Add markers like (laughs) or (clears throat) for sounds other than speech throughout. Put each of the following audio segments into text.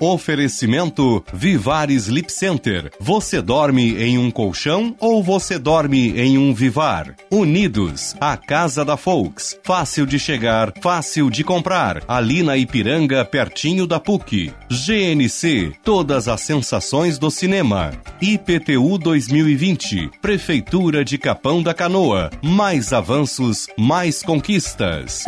Oferecimento Vivar Sleep Center. Você dorme em um colchão ou você dorme em um Vivar? Unidos, a casa da Folks. Fácil de chegar, fácil de comprar. Ali na Ipiranga, pertinho da PUC. GNC, todas as sensações do cinema. IPTU 2020, Prefeitura de Capão da Canoa. Mais avanços, mais conquistas.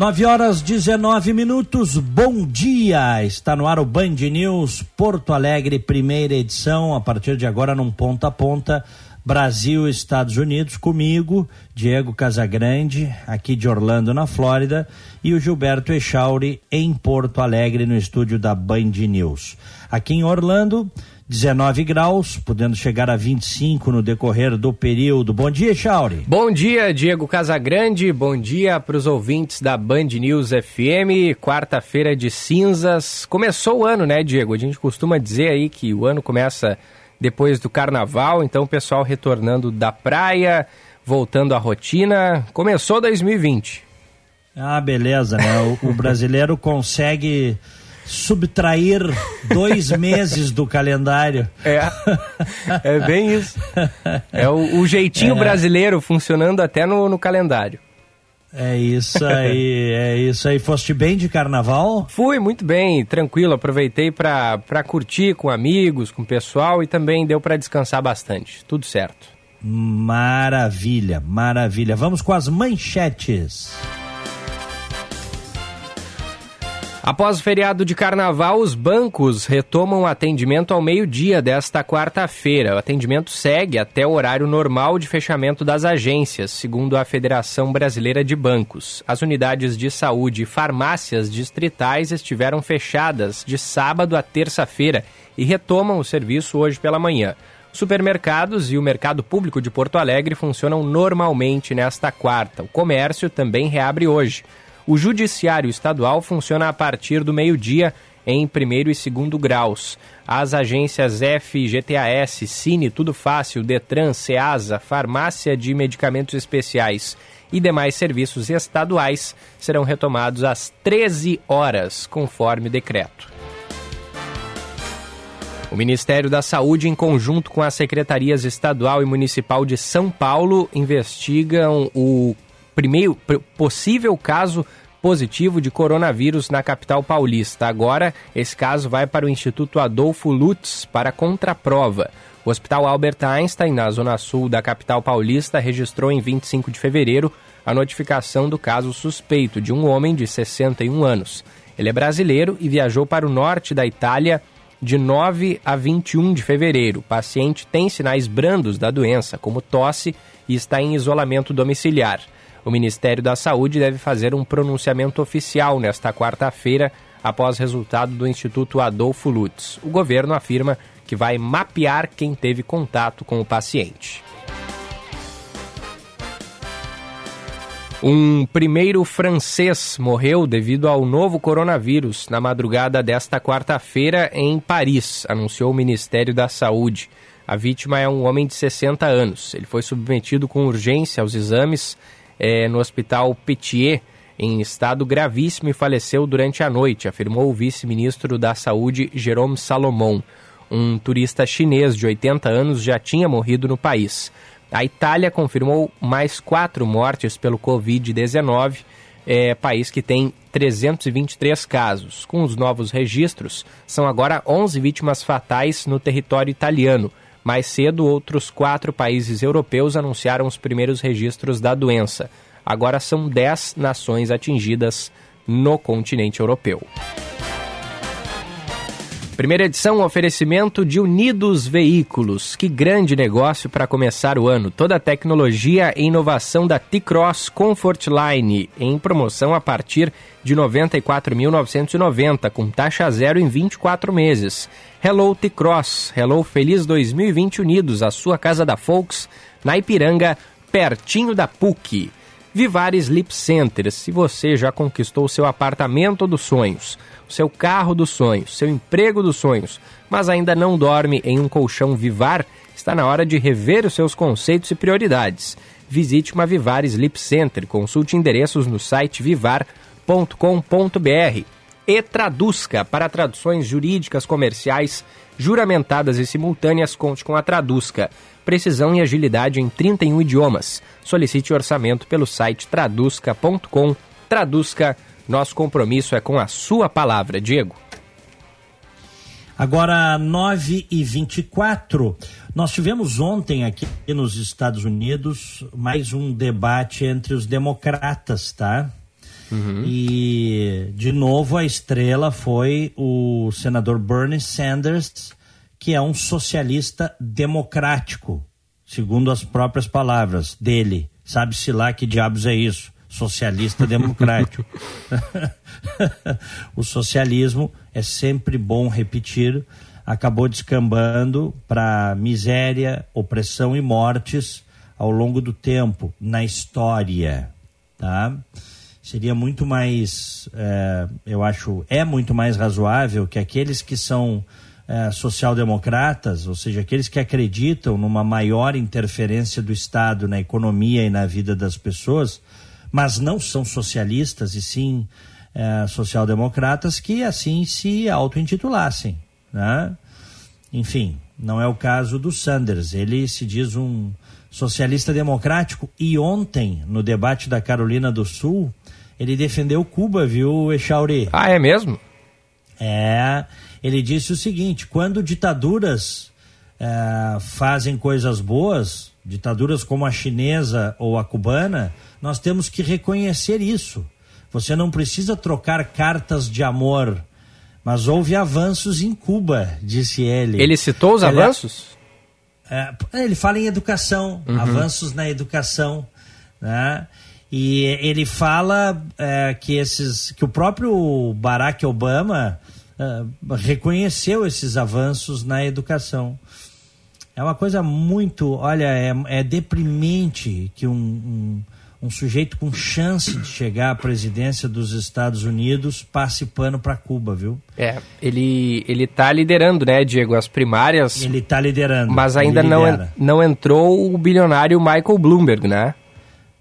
Nove horas 19 minutos, bom dia! Está no ar o Band News Porto Alegre, primeira edição, a partir de agora num ponta a ponta, Brasil Estados Unidos, comigo, Diego Casagrande, aqui de Orlando, na Flórida, e o Gilberto Echauri, em Porto Alegre, no estúdio da Band News. Aqui em Orlando, 19 graus, podendo chegar a 25 no decorrer do período. Bom dia, Chauri. Bom dia, Diego Casagrande. Bom dia para os ouvintes da Band News FM. Quarta-feira de cinzas. Começou o ano, né, Diego? A gente costuma dizer aí que o ano começa depois do carnaval, então o pessoal retornando da praia, voltando à rotina. Começou 2020. Ah, beleza, né? o, o brasileiro (laughs) consegue subtrair dois (laughs) meses do calendário. É, é bem isso. É o, o jeitinho é. brasileiro funcionando até no, no calendário. É isso aí, é isso aí. Foste bem de carnaval? Fui muito bem, tranquilo. Aproveitei para curtir com amigos, com o pessoal e também deu para descansar bastante. Tudo certo. Maravilha, maravilha. Vamos com as manchetes. Após o feriado de carnaval, os bancos retomam o atendimento ao meio-dia desta quarta-feira. O atendimento segue até o horário normal de fechamento das agências, segundo a Federação Brasileira de Bancos. As unidades de saúde e farmácias distritais estiveram fechadas de sábado a terça-feira e retomam o serviço hoje pela manhã. Supermercados e o mercado público de Porto Alegre funcionam normalmente nesta quarta. O comércio também reabre hoje. O Judiciário Estadual funciona a partir do meio-dia em primeiro e segundo graus. As agências FGTAS, Cine, Tudo Fácil, Detran, Ceasa, Farmácia de Medicamentos Especiais e demais serviços estaduais serão retomados às 13 horas, conforme o decreto. O Ministério da Saúde, em conjunto com as secretarias estadual e municipal de São Paulo, investigam o primeiro possível caso positivo de coronavírus na capital paulista. Agora, esse caso vai para o Instituto Adolfo Lutz para contraprova. O Hospital Albert Einstein, na zona sul da capital paulista, registrou em 25 de fevereiro a notificação do caso suspeito de um homem de 61 anos. Ele é brasileiro e viajou para o norte da Itália de 9 a 21 de fevereiro. O paciente tem sinais brandos da doença, como tosse, e está em isolamento domiciliar. O Ministério da Saúde deve fazer um pronunciamento oficial nesta quarta-feira, após resultado do Instituto Adolfo Lutz. O governo afirma que vai mapear quem teve contato com o paciente. Um primeiro francês morreu devido ao novo coronavírus na madrugada desta quarta-feira em Paris, anunciou o Ministério da Saúde. A vítima é um homem de 60 anos. Ele foi submetido com urgência aos exames é, no hospital Petier, em estado gravíssimo e faleceu durante a noite, afirmou o vice-ministro da Saúde, Jerome Salomon. Um turista chinês de 80 anos já tinha morrido no país. A Itália confirmou mais quatro mortes pelo Covid-19, é, país que tem 323 casos. Com os novos registros, são agora 11 vítimas fatais no território italiano, mais cedo, outros quatro países europeus anunciaram os primeiros registros da doença. Agora são dez nações atingidas no continente europeu. Primeira edição, oferecimento de Unidos Veículos. Que grande negócio para começar o ano. Toda a tecnologia e inovação da T-Cross Comfort Line em promoção a partir de 94.990 com taxa zero em 24 meses. Hello T-Cross, Hello Feliz 2020 Unidos, a sua casa da Folks, na Ipiranga, pertinho da PUC. Vivar Sleep Center. Se você já conquistou seu apartamento dos sonhos, seu carro dos sonhos, seu emprego dos sonhos, mas ainda não dorme em um colchão Vivar, está na hora de rever os seus conceitos e prioridades. Visite uma Vivar Sleep Center. Consulte endereços no site vivar.com.br. E Traduzca para traduções jurídicas comerciais juramentadas e simultâneas, conte com a Traduzca. Precisão e agilidade em 31 idiomas. Solicite orçamento pelo site traduzca.com. Traduzca, nosso compromisso é com a sua palavra, Diego. Agora, 9 e 24 nós tivemos ontem aqui nos Estados Unidos mais um debate entre os democratas, tá? Uhum. E, de novo, a estrela foi o senador Bernie Sanders, que é um socialista democrático, segundo as próprias palavras dele. Sabe-se lá que diabos é isso? Socialista democrático. (laughs) o socialismo é sempre bom repetir, acabou descambando para miséria, opressão e mortes ao longo do tempo, na história. Tá? seria muito mais, é, eu acho, é muito mais razoável que aqueles que são é, social-democratas, ou seja, aqueles que acreditam numa maior interferência do Estado na economia e na vida das pessoas, mas não são socialistas e sim é, social-democratas, que assim se auto-intitulassem. Né? Enfim, não é o caso do Sanders. Ele se diz um socialista democrático e ontem, no debate da Carolina do Sul, ele defendeu Cuba, viu, Echauri? Ah, é mesmo? É, ele disse o seguinte: quando ditaduras é, fazem coisas boas, ditaduras como a chinesa ou a cubana, nós temos que reconhecer isso. Você não precisa trocar cartas de amor, mas houve avanços em Cuba, disse ele. Ele citou os ele, é- avanços? É, ele fala em educação, uhum. avanços na educação, né? E ele fala é, que esses que o próprio Barack Obama é, reconheceu esses avanços na educação. É uma coisa muito, olha, é, é deprimente que um, um, um, sujeito com chance de chegar à presidência dos Estados Unidos passe pano para Cuba, viu? É, ele ele está liderando, né, Diego, as primárias. Ele está liderando. Mas ainda não, não entrou o bilionário Michael Bloomberg, né?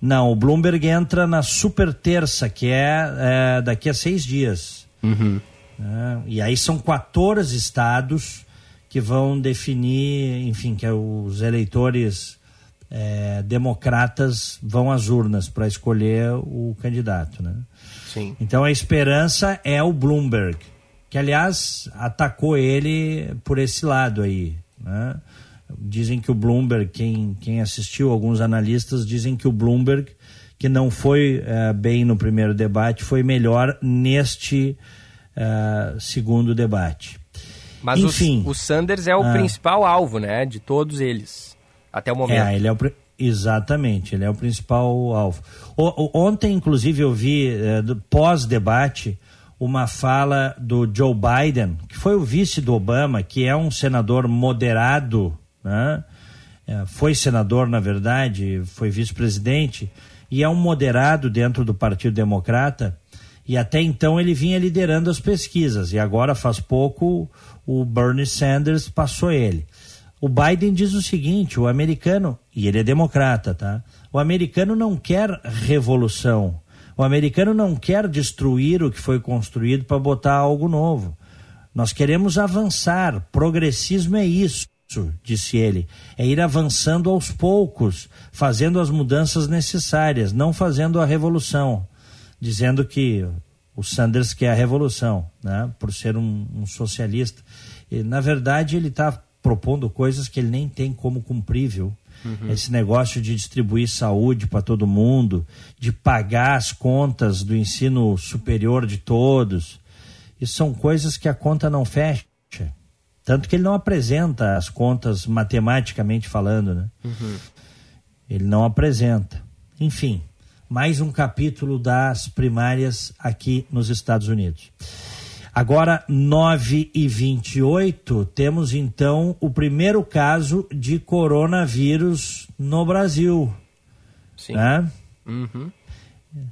Não, o Bloomberg entra na super terça, que é, é daqui a seis dias. Uhum. É, e aí são 14 estados que vão definir, enfim, que é os eleitores é, democratas vão às urnas para escolher o candidato, né? Sim. Então a esperança é o Bloomberg, que aliás atacou ele por esse lado aí, né? Dizem que o Bloomberg, quem, quem assistiu, alguns analistas dizem que o Bloomberg, que não foi uh, bem no primeiro debate, foi melhor neste uh, segundo debate. Mas Enfim, o, o Sanders é o uh, principal alvo, né, de todos eles, até o momento. É, ele é o, exatamente, ele é o principal alvo. O, ontem, inclusive, eu vi, pós-debate, uma fala do Joe Biden, que foi o vice do Obama, que é um senador moderado né? É, foi senador, na verdade, foi vice-presidente e é um moderado dentro do Partido Democrata. E até então ele vinha liderando as pesquisas. E agora, faz pouco, o Bernie Sanders passou ele. O Biden diz o seguinte: o americano, e ele é democrata, tá? O americano não quer revolução. O americano não quer destruir o que foi construído para botar algo novo. Nós queremos avançar. Progressismo é isso disse ele, é ir avançando aos poucos, fazendo as mudanças necessárias, não fazendo a revolução. Dizendo que o Sanders quer a revolução, né? por ser um, um socialista. Na verdade, ele está propondo coisas que ele nem tem como cumprir, viu? Uhum. Esse negócio de distribuir saúde para todo mundo, de pagar as contas do ensino superior de todos. Isso são coisas que a conta não fecha. Tanto que ele não apresenta as contas matematicamente falando, né? Uhum. Ele não apresenta. Enfim, mais um capítulo das primárias aqui nos Estados Unidos. Agora, 9 e 28, temos então o primeiro caso de coronavírus no Brasil. Sim. Né? Uhum.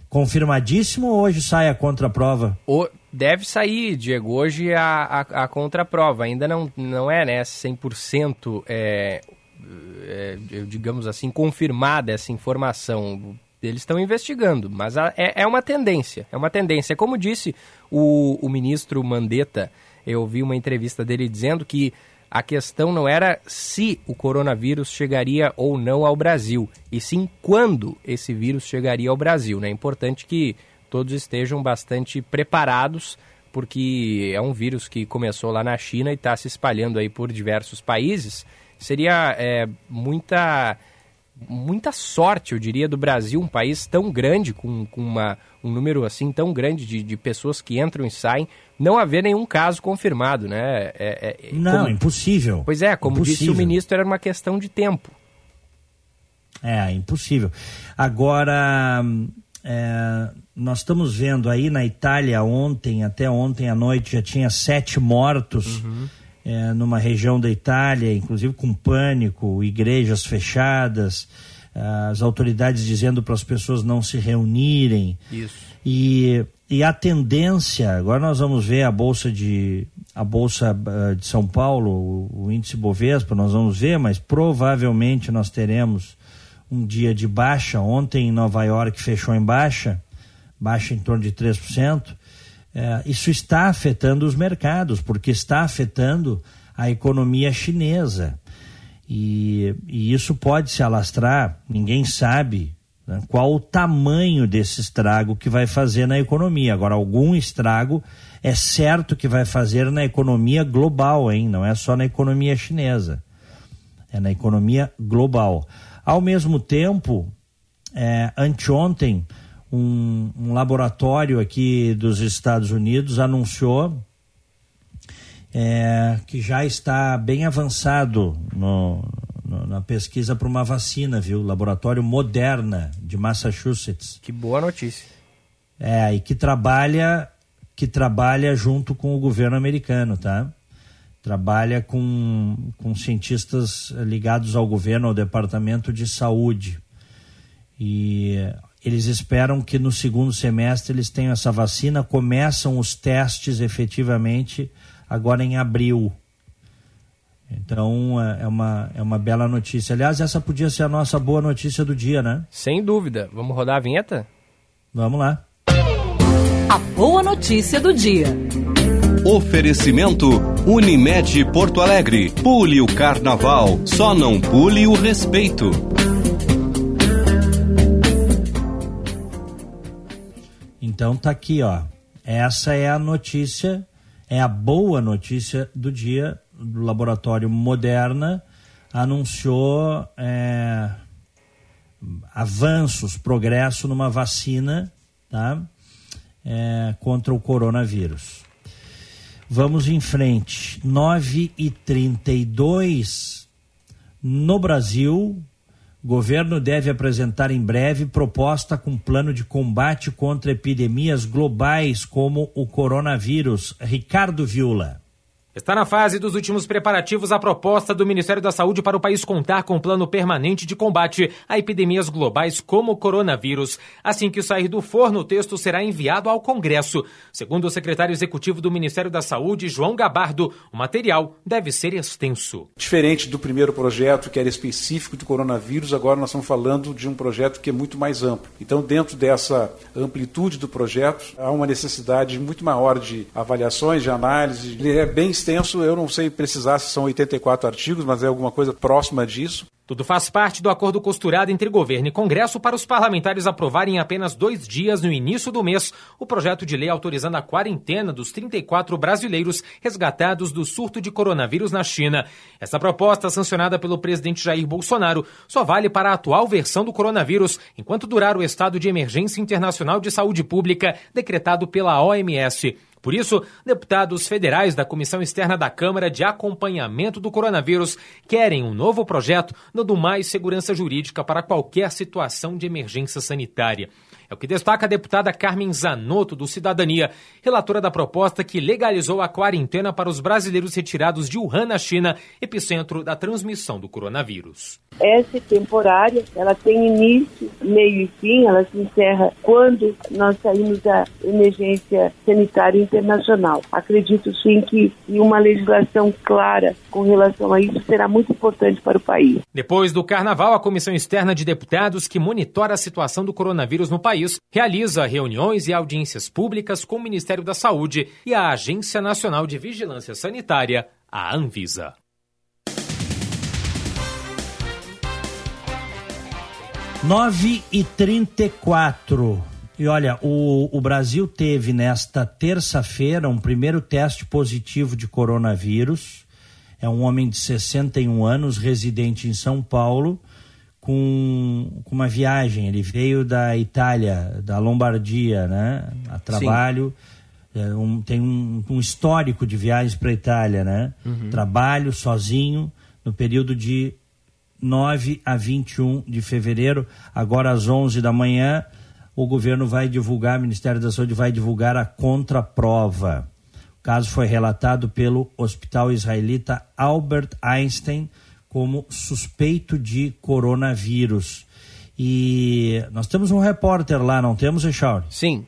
Confirmadíssimo ou hoje sai a contraprova? O, deve sair, Diego, hoje a, a, a contraprova. Ainda não, não é né, 100%, é, é, digamos assim, confirmada essa informação. Eles estão investigando, mas a, é, é uma tendência. É uma tendência. Como disse o, o ministro Mandetta, eu vi uma entrevista dele dizendo que a questão não era se o coronavírus chegaria ou não ao Brasil, e sim quando esse vírus chegaria ao Brasil. Né? É importante que todos estejam bastante preparados, porque é um vírus que começou lá na China e está se espalhando aí por diversos países. Seria é, muita muita sorte, eu diria, do Brasil, um país tão grande, com, com uma, um número assim tão grande de, de pessoas que entram e saem, não haver nenhum caso confirmado, né? É, é, não, como... impossível. Pois é, como impossível. disse o ministro, era uma questão de tempo. É, impossível. Agora, é, nós estamos vendo aí na Itália ontem, até ontem à noite, já tinha sete mortos uhum. É, numa região da Itália, inclusive com pânico, igrejas fechadas, as autoridades dizendo para as pessoas não se reunirem. Isso. E e a tendência, agora nós vamos ver a bolsa de a bolsa uh, de São Paulo, o, o, índice Bovespa, nós vamos ver, mas provavelmente nós teremos um dia de baixa. Ontem em Nova York fechou em baixa, baixa em torno de 3%. É, isso está afetando os mercados, porque está afetando a economia chinesa. E, e isso pode se alastrar, ninguém sabe né? Qual o tamanho desse estrago que vai fazer na economia? Agora, algum estrago é certo que vai fazer na economia global, hein? Não é só na economia chinesa. É na economia global. Ao mesmo tempo, é, anteontem, um, um laboratório aqui dos Estados Unidos anunciou é, que já está bem avançado no, na pesquisa para uma vacina, viu? Laboratório Moderna de Massachusetts. Que boa notícia. É, e que trabalha que trabalha junto com o governo americano, tá? Trabalha com, com cientistas ligados ao governo, ao Departamento de Saúde. E eles esperam que no segundo semestre eles tenham essa vacina. Começam os testes efetivamente agora em abril. Então é, é uma, é uma bela notícia. Aliás, essa podia ser a nossa boa notícia do dia, né? Sem dúvida. Vamos rodar a vinheta? Vamos lá. A boa notícia do dia. Oferecimento Unimed Porto Alegre. Pule o carnaval, só não pule o respeito. Então tá aqui, ó. Essa é a notícia, é a boa notícia do dia do laboratório Moderna anunciou é, avanços, progresso numa vacina tá? É, contra o coronavírus. Vamos em frente. 9 e 32 no Brasil. Governo deve apresentar em breve proposta com plano de combate contra epidemias globais como o coronavírus. Ricardo Viula. Está na fase dos últimos preparativos a proposta do Ministério da Saúde para o país contar com um plano permanente de combate a epidemias globais como o coronavírus. Assim que sair do forno, o texto será enviado ao Congresso. Segundo o secretário executivo do Ministério da Saúde, João Gabardo, o material deve ser extenso. Diferente do primeiro projeto, que era específico do coronavírus, agora nós estamos falando de um projeto que é muito mais amplo. Então, dentro dessa amplitude do projeto, há uma necessidade muito maior de avaliações, de análise. Ele é bem extenso, eu não sei precisar se são 84 artigos, mas é alguma coisa próxima disso. Tudo faz parte do acordo costurado entre governo e Congresso para os parlamentares aprovarem em apenas dois dias, no início do mês, o projeto de lei autorizando a quarentena dos 34 brasileiros resgatados do surto de coronavírus na China. Essa proposta, sancionada pelo presidente Jair Bolsonaro, só vale para a atual versão do coronavírus, enquanto durar o estado de emergência internacional de saúde pública decretado pela OMS. Por isso, deputados federais da Comissão Externa da Câmara de Acompanhamento do Coronavírus querem um novo projeto dando mais segurança jurídica para qualquer situação de emergência sanitária. É o que destaca a deputada Carmen Zanotto, do Cidadania, relatora da proposta que legalizou a quarentena para os brasileiros retirados de Wuhan, na China, epicentro da transmissão do coronavírus. Essa temporária, ela tem início, meio e fim, ela se encerra quando nós saímos da emergência sanitária internacional. Acredito sim que uma legislação clara com relação a isso será muito importante para o país. Depois do carnaval, a Comissão Externa de Deputados, que monitora a situação do coronavírus no país, realiza reuniões e audiências públicas com o Ministério da Saúde e a Agência Nacional de Vigilância Sanitária, a Anvisa. Nove e trinta e quatro. E olha, o, o Brasil teve nesta terça-feira um primeiro teste positivo de coronavírus. É um homem de 61 anos, residente em São Paulo, com, com uma viagem. Ele veio da Itália, da Lombardia, né? A trabalho. É, um, tem um, um, histórico de viagens para a Itália, né? Uhum. Trabalho sozinho no período de 9 a 21 de fevereiro, agora às 11 da manhã o governo vai divulgar, o Ministério da Saúde vai divulgar a contraprova. O caso foi relatado pelo Hospital Israelita Albert Einstein como suspeito de coronavírus. E nós temos um repórter lá, não temos, Echauri? Sim.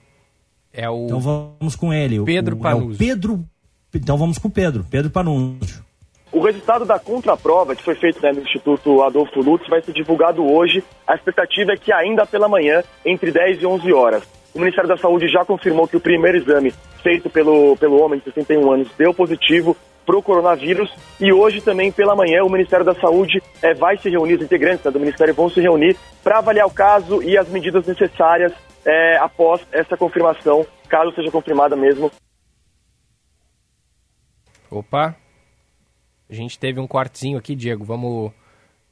É o Então vamos com ele. Pedro o, Panúzio. É o Pedro. Então vamos com o Pedro, Pedro Panúzio. O resultado da contraprova, que foi feito né, no Instituto Adolfo Lutz, vai ser divulgado hoje. A expectativa é que ainda pela manhã, entre 10 e 11 horas. O Ministério da Saúde já confirmou que o primeiro exame feito pelo, pelo homem de 61 anos deu positivo para o coronavírus e hoje também pela manhã o Ministério da Saúde é, vai se reunir, os integrantes né, do Ministério vão se reunir para avaliar o caso e as medidas necessárias é, após essa confirmação, caso seja confirmada mesmo. Opa, a gente teve um cortezinho aqui, Diego. Vamos,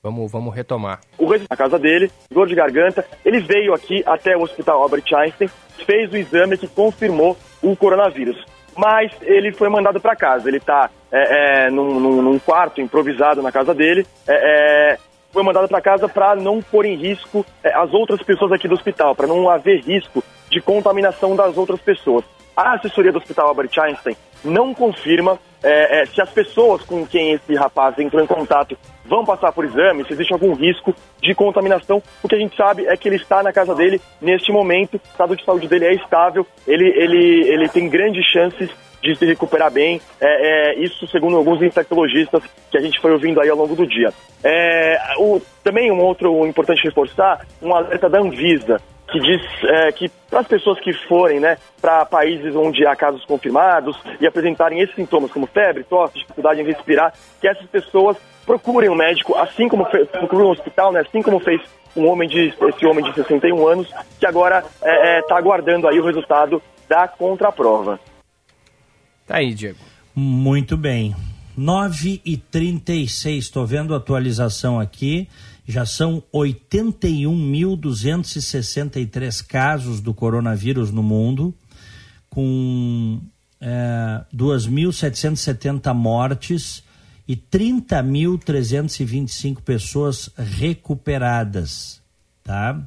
vamos, vamos retomar. O na casa dele, dor de garganta. Ele veio aqui até o Hospital Albert Einstein, fez o exame que confirmou o coronavírus. Mas ele foi mandado para casa. Ele está é, é, num, num, quarto improvisado na casa dele. É, é foi mandado para casa para não pôr em risco é, as outras pessoas aqui do hospital, para não haver risco de contaminação das outras pessoas. A assessoria do Hospital Albert Einstein não confirma é, se as pessoas com quem esse rapaz entrou em contato vão passar por exame, se existe algum risco de contaminação. O que a gente sabe é que ele está na casa dele neste momento, o estado de saúde dele é estável, ele, ele, ele tem grandes chances de se recuperar bem. É, é, isso segundo alguns infectologistas que a gente foi ouvindo aí ao longo do dia. É, o, também um outro importante reforçar, um alerta da Anvisa que diz é, que para as pessoas que forem né, para países onde há casos confirmados e apresentarem esses sintomas como febre, tosse, dificuldade em respirar, que essas pessoas procurem um médico, assim como fez, procurem um hospital, né, assim como fez um homem de, esse homem de 61 anos, que agora está é, é, aguardando aí o resultado da contraprova. Tá aí, Diego. Muito bem. 9 e 36 estou vendo a atualização aqui já são 81.263 casos do coronavírus no mundo, com é, 2.770 mortes e 30.325 pessoas recuperadas, tá?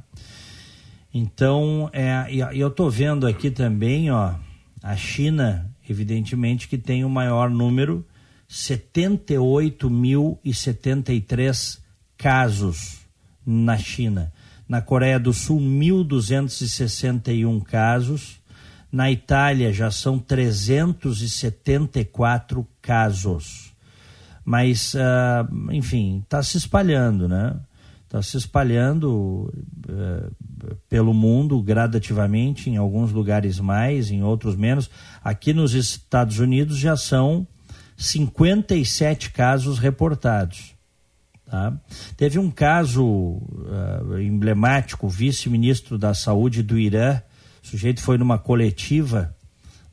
Então, é, eu estou vendo aqui também, ó, a China, evidentemente, que tem o maior número, 78.073 casos na China. Na Coreia do Sul, 1.261 casos. Na Itália já são 374 casos. Mas, uh, enfim, está se espalhando, né? Está se espalhando uh, pelo mundo gradativamente, em alguns lugares mais, em outros menos. Aqui nos Estados Unidos já são 57 casos reportados. Tá? Teve um caso uh, emblemático, o vice-ministro da Saúde do Irã, o sujeito foi numa coletiva,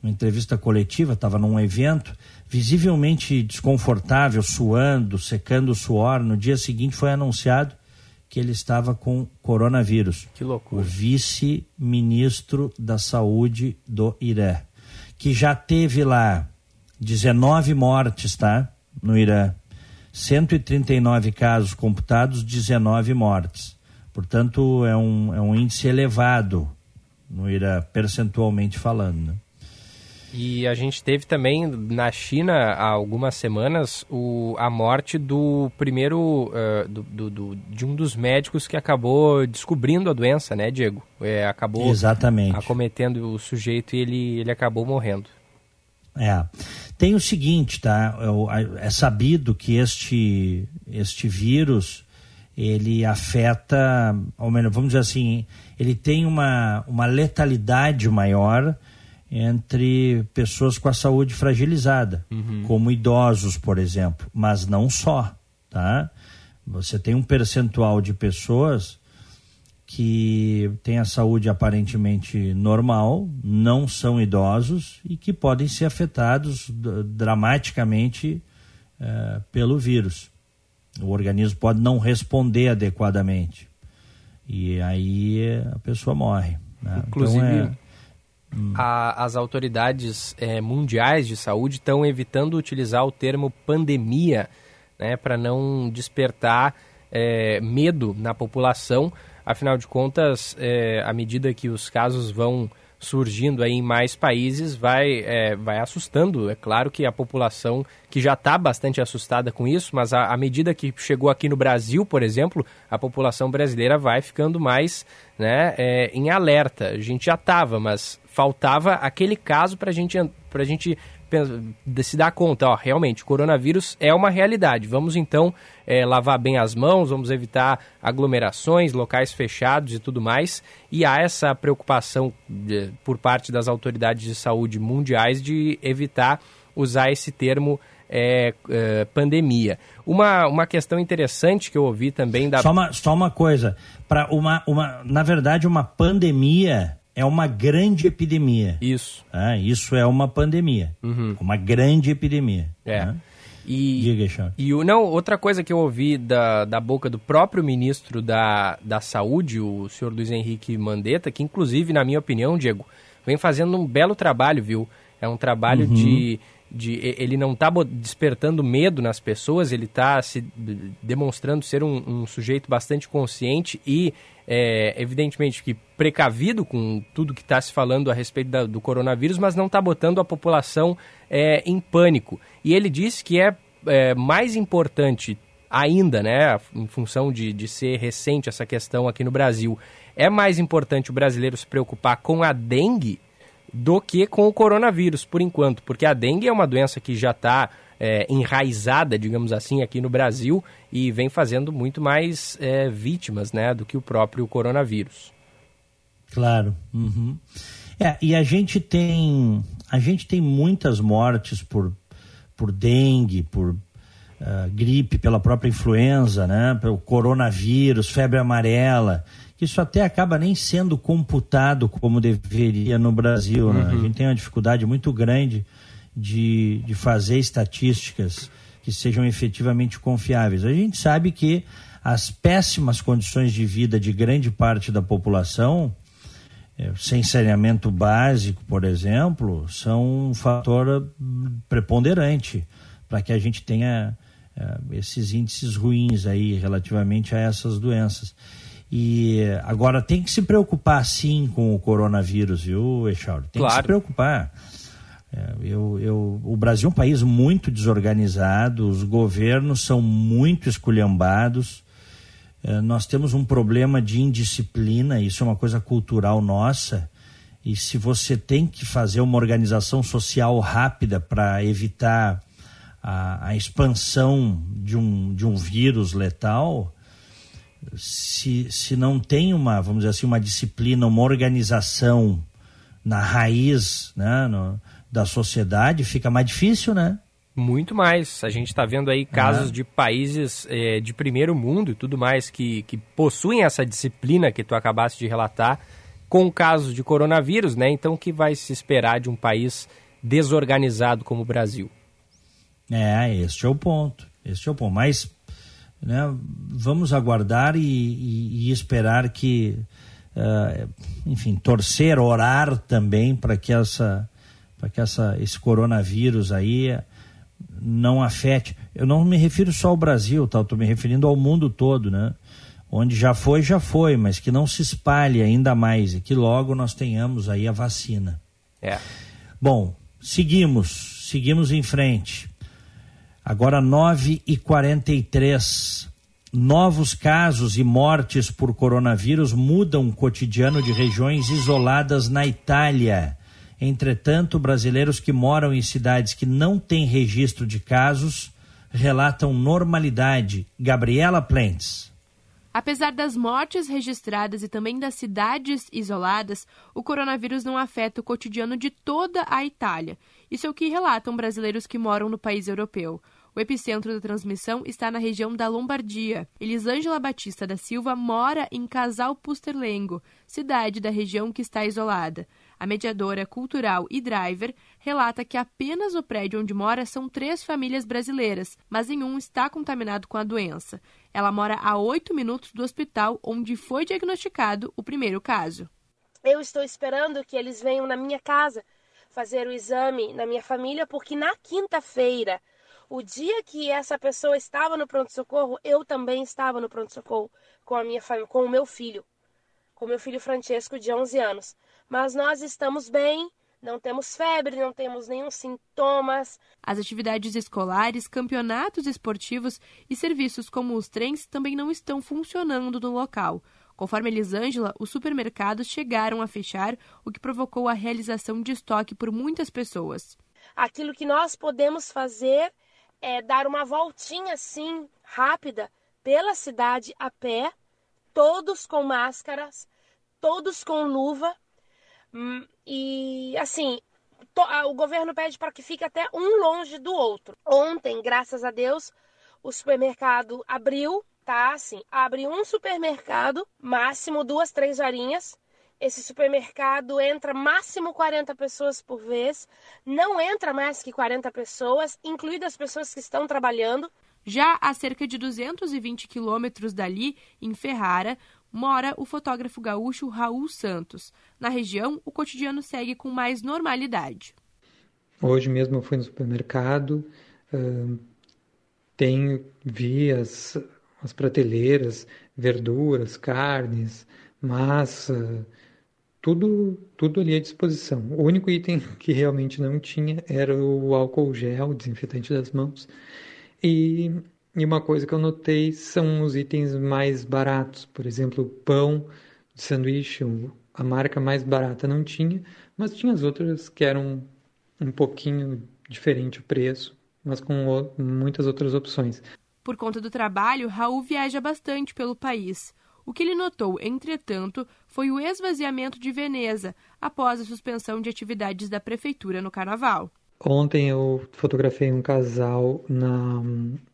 uma entrevista coletiva, estava num evento, visivelmente desconfortável, suando, secando o suor. No dia seguinte foi anunciado que ele estava com coronavírus. Que loucura. O vice-ministro da Saúde do Irã, que já teve lá 19 mortes, tá? No Irã. 139 casos computados, 19 mortes. Portanto, é um, é um índice elevado no IRA percentualmente falando. Né? E a gente teve também na China há algumas semanas o, a morte do primeiro uh, do, do, do, de um dos médicos que acabou descobrindo a doença, né, Diego? É, acabou Exatamente. acometendo o sujeito e ele, ele acabou morrendo. É. Tem o seguinte, tá? É, é sabido que este, este vírus ele afeta, ou melhor, vamos dizer assim, ele tem uma, uma letalidade maior entre pessoas com a saúde fragilizada, uhum. como idosos, por exemplo, mas não só, tá? Você tem um percentual de pessoas que têm a saúde aparentemente normal, não são idosos e que podem ser afetados dramaticamente uh, pelo vírus. O organismo pode não responder adequadamente e aí a pessoa morre. Né? Inclusive, então é a, as autoridades é, mundiais de saúde estão evitando utilizar o termo pandemia né, para não despertar é, medo na população. Afinal de contas, é, à medida que os casos vão surgindo aí em mais países, vai, é, vai assustando. É claro que a população que já está bastante assustada com isso, mas à medida que chegou aqui no Brasil, por exemplo, a população brasileira vai ficando mais né, é, em alerta. A gente já estava, mas faltava aquele caso para gente, a gente se dar conta, ó, realmente, o coronavírus é uma realidade. Vamos então é, lavar bem as mãos, vamos evitar aglomerações, locais fechados e tudo mais. E há essa preocupação de, por parte das autoridades de saúde mundiais de evitar usar esse termo é, é, pandemia. Uma, uma questão interessante que eu ouvi também da. Só uma, só uma coisa. uma, uma, na verdade, uma pandemia é uma grande epidemia. Isso. Ah, isso é uma pandemia. Uhum. Uma grande epidemia. É. Né? E, Diga, e o, não, outra coisa que eu ouvi da, da boca do próprio ministro da, da Saúde, o senhor Luiz Henrique Mandetta, que inclusive, na minha opinião, Diego, vem fazendo um belo trabalho, viu? É um trabalho uhum. de, de. Ele não está despertando medo nas pessoas, ele está se demonstrando ser um, um sujeito bastante consciente e é, evidentemente que precavido com tudo que está se falando a respeito da, do coronavírus, mas não está botando a população é, em pânico. E ele disse que é, é, mais importante ainda, né, em função de, de ser recente essa questão aqui no Brasil, é mais importante o brasileiro se preocupar com a dengue do que com o coronavírus, por enquanto, porque a dengue é uma doença que já está é, enraizada, digamos assim, aqui no Brasil e vem fazendo muito mais é, vítimas né, do que o próprio coronavírus. Claro. Uhum. É, e a gente tem a gente tem muitas mortes por, por dengue, por uh, gripe, pela própria influenza, né, pelo coronavírus, febre amarela. Isso até acaba nem sendo computado como deveria no Brasil. Né? A uhum. gente tem uma dificuldade muito grande de, de fazer estatísticas que sejam efetivamente confiáveis. A gente sabe que as péssimas condições de vida de grande parte da população, é, sem saneamento básico, por exemplo, são um fator preponderante para que a gente tenha é, esses índices ruins aí relativamente a essas doenças. E agora tem que se preocupar sim com o coronavírus, viu, Echauro? Tem claro. que se preocupar. É, eu, eu, o Brasil é um país muito desorganizado, os governos são muito esculhambados. É, nós temos um problema de indisciplina, isso é uma coisa cultural nossa. E se você tem que fazer uma organização social rápida para evitar a, a, expansão de um, de um vírus letal, se, se não tem uma, vamos dizer assim, uma disciplina, uma organização na raiz, né, no, da sociedade, fica mais difícil, né? Muito mais. A gente está vendo aí casos de países é, de primeiro mundo e tudo mais que, que possuem essa disciplina que tu acabaste de relatar com casos de coronavírus, né? Então, o que vai se esperar de um país desorganizado como o Brasil? É, este é o ponto. Este é o ponto. Mas né, vamos aguardar e, e, e esperar que, uh, enfim, torcer, orar também para que essa para que essa, esse coronavírus aí não afete. Eu não me refiro só ao Brasil, tá? Estou me referindo ao mundo todo, né? onde já foi, já foi, mas que não se espalhe ainda mais e que logo nós tenhamos aí a vacina. É. Bom, seguimos, seguimos em frente. Agora 9 e 43 Novos casos e mortes por coronavírus mudam o cotidiano de regiões isoladas na Itália. Entretanto, brasileiros que moram em cidades que não têm registro de casos relatam normalidade. Gabriela Plentes. Apesar das mortes registradas e também das cidades isoladas, o coronavírus não afeta o cotidiano de toda a Itália. Isso é o que relatam brasileiros que moram no país europeu. O epicentro da transmissão está na região da Lombardia. Elisângela Batista da Silva mora em Casal Pusterlengo, cidade da região que está isolada. A mediadora cultural e driver relata que apenas o prédio onde mora são três famílias brasileiras, mas nenhum está contaminado com a doença. Ela mora a oito minutos do hospital onde foi diagnosticado o primeiro caso. Eu estou esperando que eles venham na minha casa fazer o exame na minha família, porque na quinta-feira, o dia que essa pessoa estava no pronto-socorro, eu também estava no pronto-socorro com a minha família, com o meu filho, com o meu filho Francesco de 11 anos mas nós estamos bem, não temos febre, não temos nenhum sintomas. As atividades escolares, campeonatos esportivos e serviços como os trens também não estão funcionando no local. Conforme Elisângela, os supermercados chegaram a fechar, o que provocou a realização de estoque por muitas pessoas. Aquilo que nós podemos fazer é dar uma voltinha assim, rápida, pela cidade a pé, todos com máscaras, todos com luva, e assim, o governo pede para que fique até um longe do outro. Ontem, graças a Deus, o supermercado abriu, tá? Assim, abre um supermercado, máximo duas, três horinhas. Esse supermercado entra máximo 40 pessoas por vez, não entra mais que 40 pessoas, incluídas as pessoas que estão trabalhando. Já a cerca de 220 quilômetros dali, em Ferrara, mora o fotógrafo gaúcho Raul Santos. Na região, o cotidiano segue com mais normalidade. Hoje mesmo eu fui no supermercado, uh, tenho, vi as, as prateleiras, verduras, carnes, massa, tudo, tudo ali à disposição. O único item (laughs) que realmente não tinha era o álcool gel, desinfetante das mãos. E e uma coisa que eu notei são os itens mais baratos, por exemplo, pão de sanduíche, a marca mais barata não tinha, mas tinha as outras que eram um pouquinho diferente o preço, mas com muitas outras opções. Por conta do trabalho, Raul viaja bastante pelo país. O que ele notou, entretanto, foi o esvaziamento de Veneza após a suspensão de atividades da prefeitura no carnaval. Ontem eu fotografei um casal na,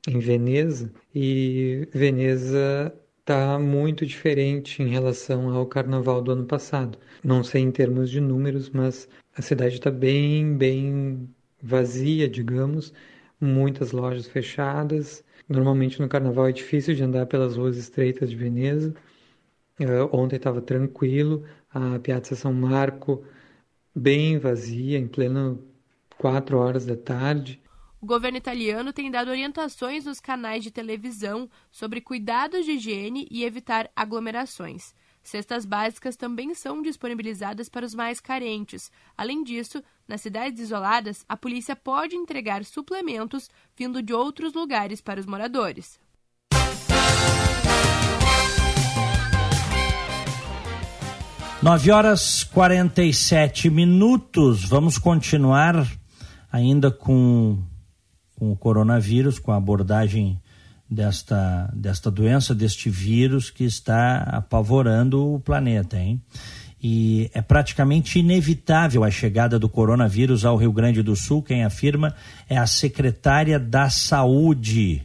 em Veneza e Veneza está muito diferente em relação ao carnaval do ano passado. Não sei em termos de números, mas a cidade está bem, bem vazia, digamos. Muitas lojas fechadas. Normalmente no carnaval é difícil de andar pelas ruas estreitas de Veneza. Uh, ontem estava tranquilo, a Piazza São Marco bem vazia, em pleno quatro horas da tarde. O governo italiano tem dado orientações nos canais de televisão sobre cuidados de higiene e evitar aglomerações. Cestas básicas também são disponibilizadas para os mais carentes. Além disso, nas cidades isoladas, a polícia pode entregar suplementos vindo de outros lugares para os moradores. Nove horas quarenta e sete minutos. Vamos continuar ainda com, com o coronavírus, com a abordagem desta, desta doença, deste vírus que está apavorando o planeta, hein? E é praticamente inevitável a chegada do coronavírus ao Rio Grande do Sul. Quem afirma é a secretária da Saúde.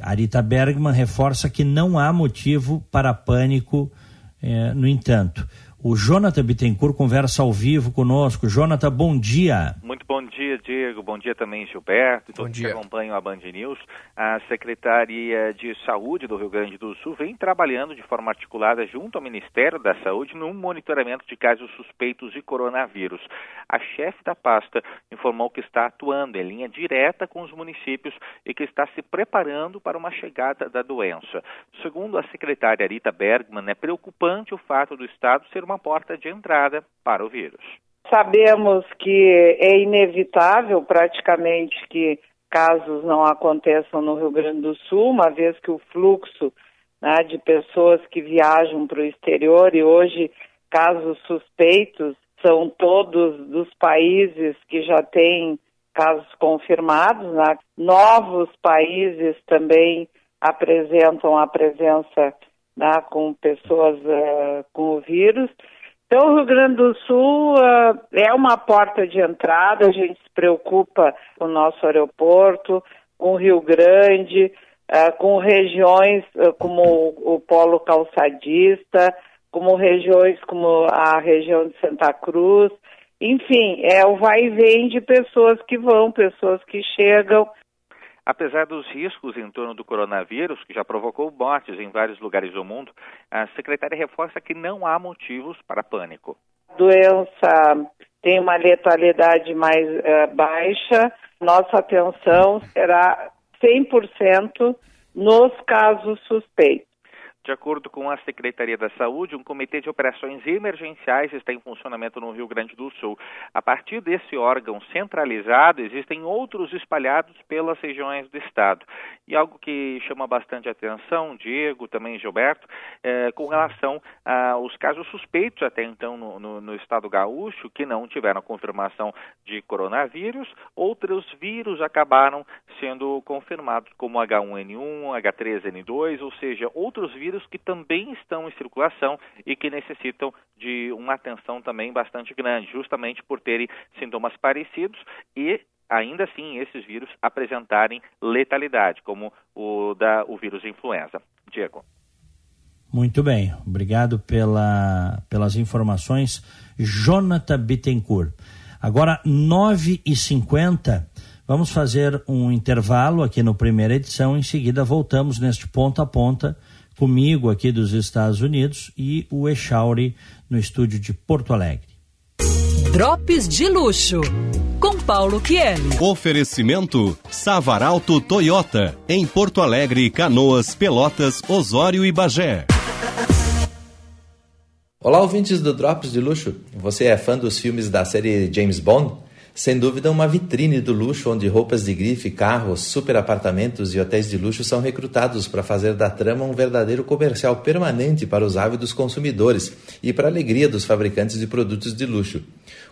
Arita Bergman reforça que não há motivo para pânico, eh, no entanto. O Jonathan Bittencourt conversa ao vivo conosco. Jonathan, bom dia. Muito Bom dia, Diego. Bom dia também, Gilberto. Todos que acompanham a Band News. A Secretaria de Saúde do Rio Grande do Sul vem trabalhando de forma articulada junto ao Ministério da Saúde no monitoramento de casos suspeitos de coronavírus. A chefe da pasta informou que está atuando em linha direta com os municípios e que está se preparando para uma chegada da doença. Segundo a secretária Rita Bergman, é preocupante o fato do Estado ser uma porta de entrada para o vírus. Sabemos que é inevitável praticamente que casos não aconteçam no Rio Grande do Sul, uma vez que o fluxo né, de pessoas que viajam para o exterior e hoje casos suspeitos são todos dos países que já têm casos confirmados, né? novos países também apresentam a presença né, com pessoas uh, com o vírus. Então, o Rio Grande do Sul uh, é uma porta de entrada, a gente se preocupa com o nosso aeroporto, com o Rio Grande, uh, com regiões como o, o, Polo Calçadista, como regiões como a região de Santa Cruz. Enfim, é o vai e vem de pessoas que vão, pessoas que chegam, Apesar dos riscos em torno do coronavírus, que já provocou mortes em vários lugares do mundo, a secretária reforça que não há motivos para pânico. A doença tem uma letalidade mais uh, baixa, nossa atenção será 100% nos casos suspeitos. De acordo com a Secretaria da Saúde, um comitê de operações emergenciais está em funcionamento no Rio Grande do Sul. A partir desse órgão centralizado, existem outros espalhados pelas regiões do estado. E algo que chama bastante atenção, Diego, também Gilberto, é, com relação aos casos suspeitos até então no, no, no estado gaúcho, que não tiveram confirmação de coronavírus, outros vírus acabaram sendo confirmados, como H1N1, H3N2, ou seja, outros vírus que também estão em circulação e que necessitam de uma atenção também bastante grande, justamente por terem sintomas parecidos e ainda assim esses vírus apresentarem letalidade, como o da o vírus influenza. Diego. Muito bem, obrigado pela, pelas informações, Jonathan Bittencourt. Agora, 9h50, vamos fazer um intervalo aqui no primeira edição, em seguida voltamos neste ponta a ponta comigo aqui dos Estados Unidos e o Echauri no estúdio de Porto Alegre. Drops de luxo com Paulo Kieli. Oferecimento Savaralto Toyota em Porto Alegre, Canoas, Pelotas, Osório e Bagé. Olá, ouvintes do Drops de Luxo. Você é fã dos filmes da série James Bond? Sem dúvida, uma vitrine do luxo onde roupas de grife, carros, super apartamentos e hotéis de luxo são recrutados para fazer da trama um verdadeiro comercial permanente para os ávidos consumidores e para a alegria dos fabricantes de produtos de luxo.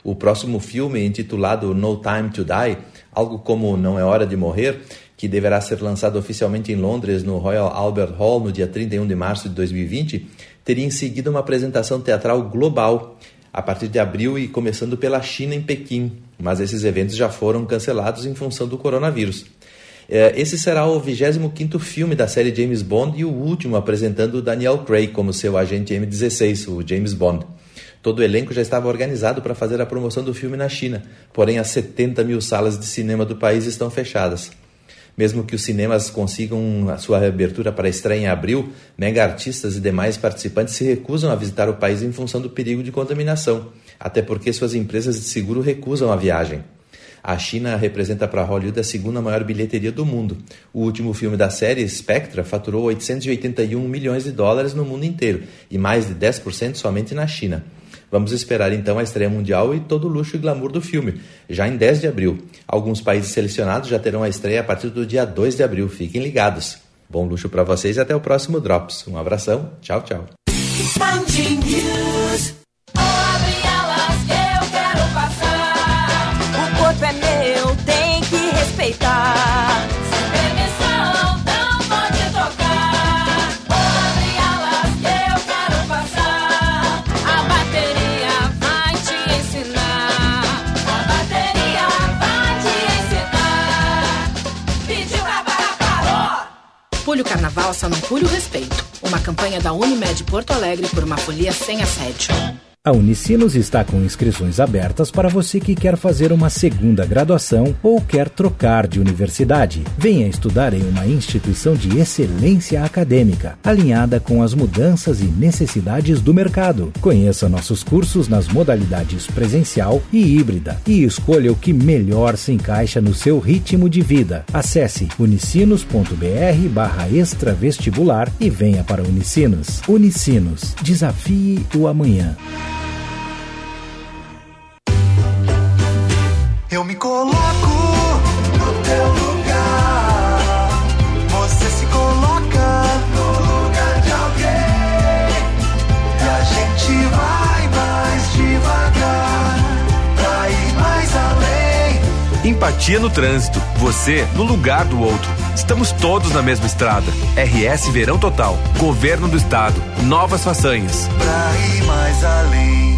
O próximo filme, intitulado No Time to Die, algo como Não é Hora de Morrer, que deverá ser lançado oficialmente em Londres no Royal Albert Hall no dia 31 de março de 2020, teria em seguida uma apresentação teatral global a partir de abril e começando pela China em Pequim, mas esses eventos já foram cancelados em função do coronavírus. É, esse será o 25º filme da série James Bond e o último apresentando Daniel Craig como seu agente M16, o James Bond. Todo o elenco já estava organizado para fazer a promoção do filme na China, porém as 70 mil salas de cinema do país estão fechadas. Mesmo que os cinemas consigam a sua reabertura para estreia em abril, mega artistas e demais participantes se recusam a visitar o país em função do perigo de contaminação, até porque suas empresas de seguro recusam a viagem. A China representa para Hollywood a segunda maior bilheteria do mundo. O último filme da série, Spectra, faturou 881 milhões de dólares no mundo inteiro e mais de 10% somente na China. Vamos esperar então a estreia mundial e todo o luxo e glamour do filme, já em 10 de abril. Alguns países selecionados já terão a estreia a partir do dia 2 de abril. Fiquem ligados. Bom luxo para vocês e até o próximo Drops. Um abração, tchau, tchau. Carnaval, só não pule o respeito. Uma campanha da Unimed Porto Alegre por uma folia sem assédio. A Unicinos está com inscrições abertas para você que quer fazer uma segunda graduação ou quer trocar de universidade. Venha estudar em uma instituição de excelência acadêmica, alinhada com as mudanças e necessidades do mercado. Conheça nossos cursos nas modalidades presencial e híbrida e escolha o que melhor se encaixa no seu ritmo de vida. Acesse unicinos.br barra extravestibular e venha para Unicinos. Unicinos. Desafie o amanhã. Eu me coloco no teu lugar. Você se coloca no lugar de alguém. E a gente vai mais devagar pra ir mais além. Empatia no trânsito. Você no lugar do outro. Estamos todos na mesma estrada. RS Verão Total. Governo do Estado. Novas façanhas. Pra ir mais além.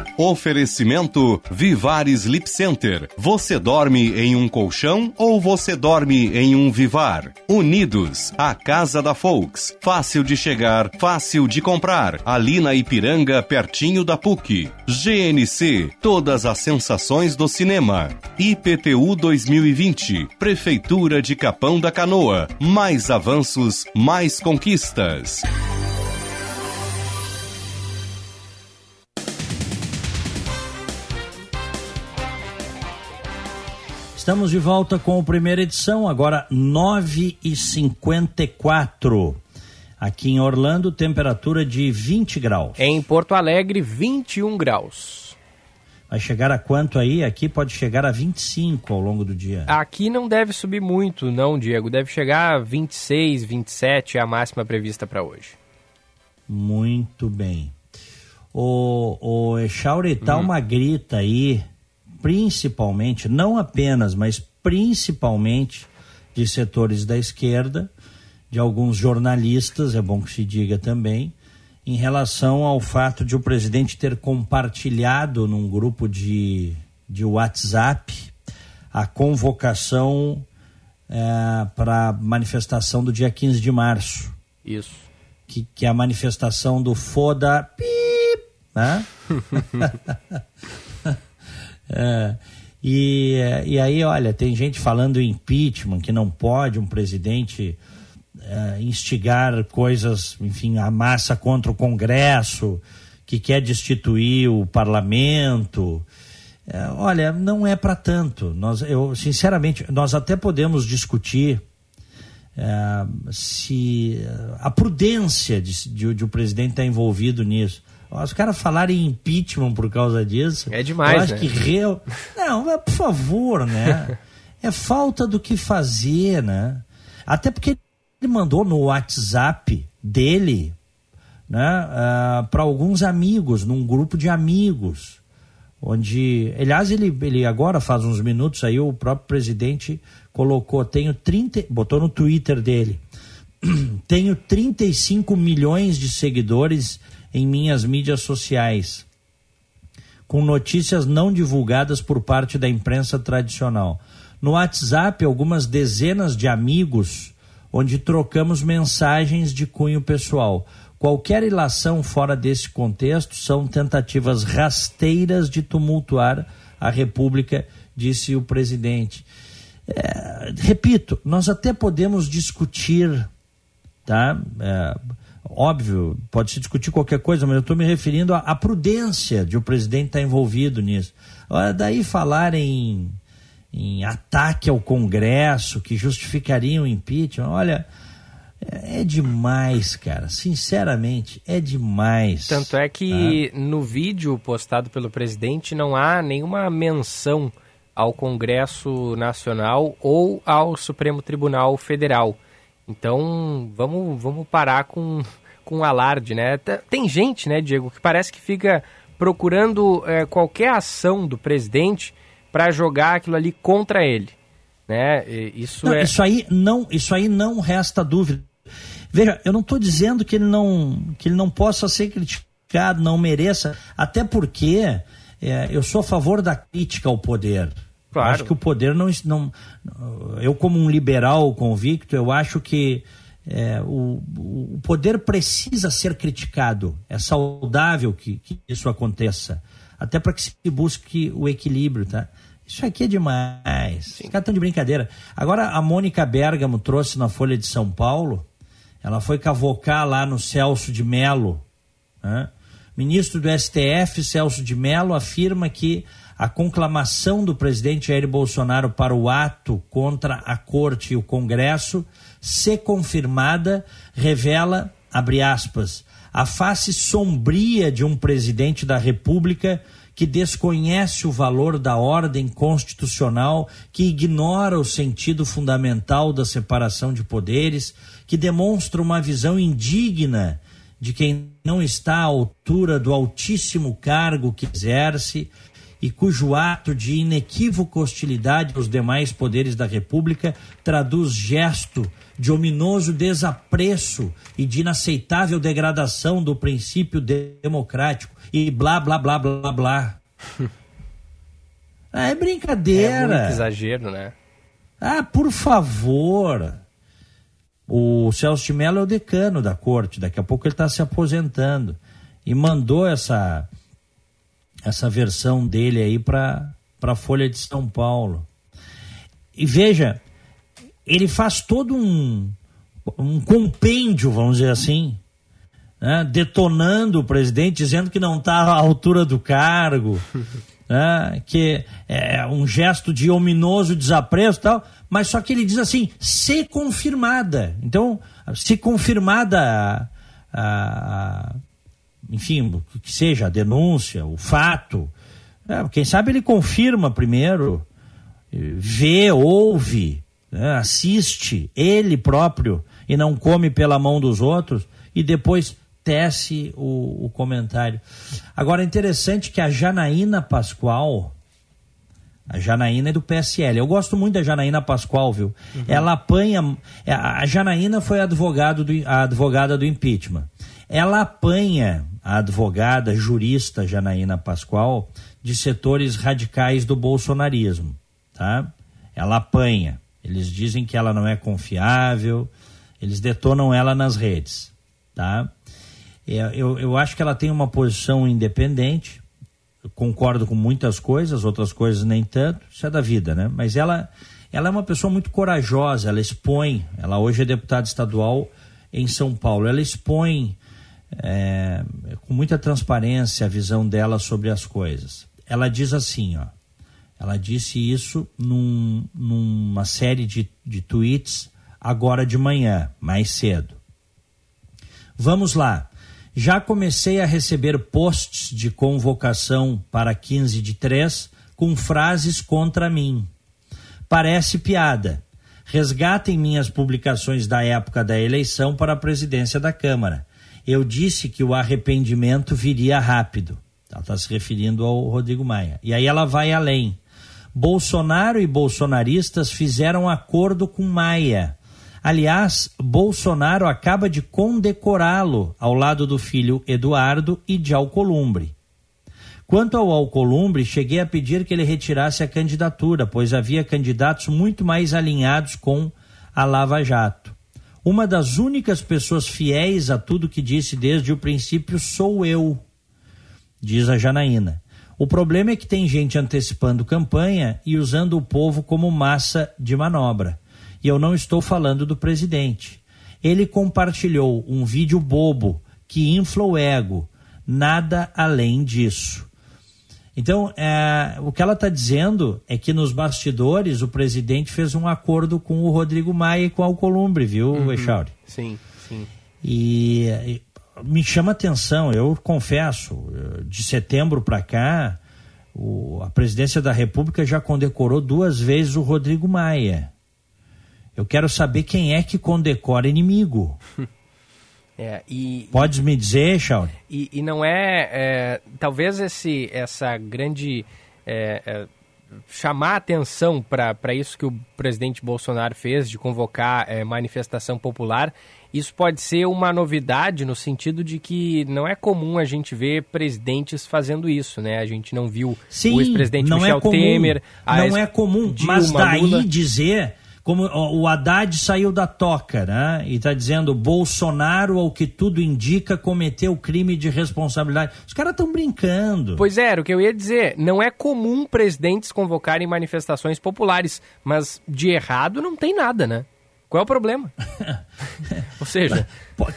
Oferecimento Vivar Sleep Center. Você dorme em um colchão ou você dorme em um Vivar? Unidos, a casa da Folks. Fácil de chegar, fácil de comprar. Ali na Ipiranga, pertinho da PUC. GNC, todas as sensações do cinema. IPTU 2020, Prefeitura de Capão da Canoa. Mais avanços, mais conquistas. Estamos de volta com a primeira edição, agora 9h54. Aqui em Orlando, temperatura de 20 graus. Em Porto Alegre, 21 graus. Vai chegar a quanto aí? Aqui pode chegar a 25 ao longo do dia. Aqui não deve subir muito, não, Diego. Deve chegar a 26, 27 é a máxima prevista para hoje. Muito bem. O, o Echauri, tá uma grita aí, principalmente, não apenas, mas principalmente de setores da esquerda, de alguns jornalistas, é bom que se diga também, em relação ao fato de o presidente ter compartilhado num grupo de, de WhatsApp a convocação é, para a manifestação do dia 15 de março. Isso. Que, que é a manifestação do foda pip, né? (laughs) É, e, e aí, olha, tem gente falando em impeachment, que não pode um presidente é, instigar coisas, enfim, a massa contra o Congresso, que quer destituir o parlamento. É, olha, não é para tanto. Nós, eu, sinceramente, nós até podemos discutir se a prudência de, de, de o presidente estar envolvido nisso. Os caras falarem impeachment por causa disso. É demais, Eu acho né? que real. Não, mas, por favor, né? (laughs) é falta do que fazer, né? Até porque ele mandou no WhatsApp dele, né? para alguns amigos, num grupo de amigos. Onde, aliás, ele, ele agora faz uns minutos aí, o próprio presidente colocou, tenho 30, botou no Twitter dele, (clears throat) tenho 35 milhões de seguidores em minhas mídias sociais, com notícias não divulgadas por parte da imprensa tradicional. No WhatsApp, algumas dezenas de amigos, onde trocamos mensagens de cunho pessoal. Qualquer ilação fora desse contexto são tentativas rasteiras de tumultuar a República, disse o presidente. É, repito, nós até podemos discutir, tá? É, óbvio, pode se discutir qualquer coisa, mas eu estou me referindo à, à, prudência de o presidente estar envolvido nisso. Agora, daí falar em, em ataque ao Congresso, que justificaria o impeachment, olha, é, é demais, cara. Sinceramente, é demais. Tanto é que Ah. no vídeo postado pelo presidente não há nenhuma menção ao Congresso Nacional ou ao Supremo Tribunal Federal. Então, vamos, vamos parar com, (laughs) com alarde, né? Tem gente, né, Diego, que parece que fica procurando eh, qualquer ação do presidente para jogar aquilo ali contra ele, né? Isso Não, é... isso aí não, isso aí não resta dúvida. Veja, eu não estou dizendo que ele não, que ele não possa ser criticado, não mereça, até porque é, eu sou a favor da crítica ao poder, Claro. Acho que o poder não, não. Eu, como um liberal convicto, eu acho que é, o, o poder precisa ser criticado. É saudável que, que isso aconteça. Até para que se busque o equilíbrio, tá? Isso aqui é demais. Sim. Os caras estão de brincadeira. Agora, a Mônica Bergamo trouxe na Folha de São Paulo, ela foi cavocar lá no Celso de Mello. Né? Ministro do STF, Celso de Mello, afirma que a conclamação do presidente Jair Bolsonaro para o ato contra a corte e o Congresso, se confirmada, revela, abre aspas, a face sombria de um presidente da República que desconhece o valor da ordem constitucional, que ignora o sentido fundamental da separação de poderes, que demonstra uma visão indigna de quem não está à altura do altíssimo cargo que exerce e cujo ato de inequívoca hostilidade aos demais poderes da República traduz gesto de ominoso desapreço e de inaceitável degradação do princípio democrático e blá blá blá blá blá. (laughs) ah, é brincadeira. É muito exagero, né? Ah, por favor. O Celso de Mello é o decano da corte, daqui a pouco ele está se aposentando. E mandou essa, essa versão dele aí para a Folha de São Paulo. E veja, ele faz todo um, um compêndio, vamos dizer assim, né, detonando o presidente, dizendo que não está à altura do cargo, (laughs) né, que é um gesto de ominoso desapreço e tal, mas só que ele diz assim, se confirmada. Então, se confirmada a, a, enfim, que seja a denúncia, o fato, é, quem sabe ele confirma primeiro, vê, ouve, né, assiste ele próprio e não come pela mão dos outros e depois tece o, o comentário. Agora, é interessante que a Janaína Pascoal, a Janaína é do PSL. Eu gosto muito da Janaína Pascoal, viu? Uhum. Ela apanha. É, a Janaína foi advogado do, a advogada do impeachment. Ela apanha a advogada jurista Janaína Pascoal de setores radicais do bolsonarismo, tá? Ela apanha. Eles dizem que ela não é confiável, eles detonam ela nas redes, tá? É, eu, eu acho que ela tem uma posição independente, eu concordo com muitas coisas, outras coisas nem tanto, isso é da vida, né? Mas ela, ela é uma pessoa muito corajosa, ela expõe, ela hoje é deputada estadual em São Paulo, ela expõe é, com muita transparência a visão dela sobre as coisas. Ela diz assim, ó, ela disse isso num, numa série de, de tweets agora de manhã, mais cedo. Vamos lá. Já comecei a receber posts de convocação para 15 de 3 com frases contra mim. Parece piada. Resgatem minhas publicações da época da eleição para a presidência da Câmara. Eu disse que o arrependimento viria rápido. Ela está se referindo ao Rodrigo Maia. E aí ela vai além. Bolsonaro e bolsonaristas fizeram acordo com Maia Aliás, Bolsonaro acaba de condecorá-lo ao lado do filho Eduardo e de Alcolumbre. Quanto ao Alcolumbre, cheguei a pedir que ele retirasse a candidatura, pois havia candidatos muito mais alinhados com a Lava Jato. Uma das únicas pessoas fiéis a tudo que disse desde o princípio sou eu, diz a Janaína. O problema é que tem gente antecipando campanha e usando o povo como massa de manobra. E eu não estou falando do presidente. Ele compartilhou um vídeo bobo que infla o ego. Nada além disso. Então, é, o que ela está dizendo é que nos bastidores o presidente fez um acordo com o Rodrigo Maia e com o Alcolumbre, viu, uhum. Echauri? Sim, sim. E, e me chama atenção, eu confesso, de setembro para cá, o, a presidência da República já condecorou duas vezes o Rodrigo Maia. Eu quero saber quem é que condecora inimigo. (laughs) É, e, Pode me dizer, Shawn? E, e, não é, é, talvez esse, essa grande é, é, chamar atenção para isso que o presidente Bolsonaro fez de convocar é, manifestação popular isso pode ser uma novidade no sentido de que não é comum a gente ver presidentes fazendo isso, né? A gente não viu Sim, o ex-presidente não Michel é comum, Temer. Não ex- é comum, Dilma, mas daí Lula. dizer, como o Haddad saiu da toca, né? E tá dizendo Bolsonaro, ao que tudo indica, cometeu crime de responsabilidade. Os caras estão brincando. Pois é, o que eu ia dizer. Não é comum presidentes convocarem manifestações populares, mas de errado não tem nada, né? Qual é o problema? (laughs) Ou seja,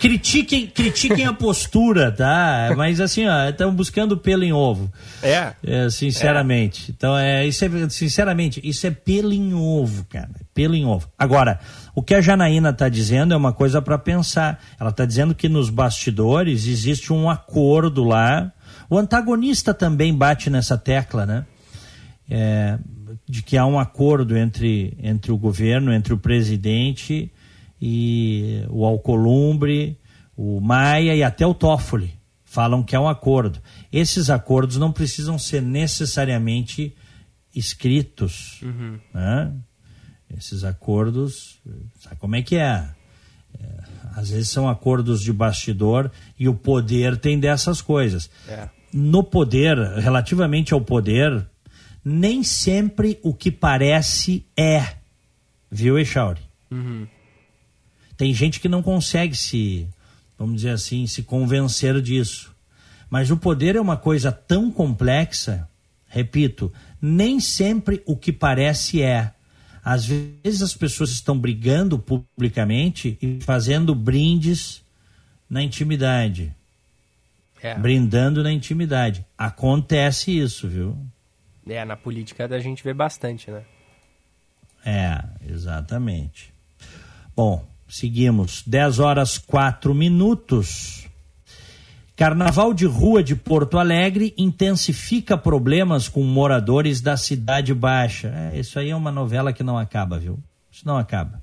Critiquem, critiquem a postura, tá? Mas assim, ó, estão buscando pelo em ovo. É. sinceramente. Então, é, isso é, sinceramente, isso é pelo em ovo, cara. Pelo em ovo. Agora, o que a Janaína está dizendo é uma coisa para pensar. Ela está dizendo que nos bastidores existe um acordo lá. O antagonista também bate nessa tecla, né? É, de que há um acordo entre, entre o governo, entre o presidente e o Alcolumbre, o Maia e até o Toffoli. Falam que é um acordo. Esses acordos não precisam ser necessariamente escritos. Uhum. né? Esses acordos, sabe como é que é? É, Às vezes são acordos de bastidor e o poder tem dessas coisas É. no poder, relativamente ao poder, nem sempre o que parece é. Viu, Echauri? Uhum. Tem gente que não consegue se, vamos dizer assim, se convencer disso. Mas o poder é uma coisa tão complexa, repito, nem sempre o que parece é. Às vezes as pessoas estão brigando publicamente e fazendo brindes na intimidade É. brindando na intimidade. Acontece isso, viu? É, na política a gente vê bastante, né? É, exatamente. Bom, seguimos. 10 horas 4 minutos. Carnaval de Rua de Porto Alegre intensifica problemas com moradores da Cidade Baixa. É, isso aí é uma novela que não acaba, viu? Isso não acaba.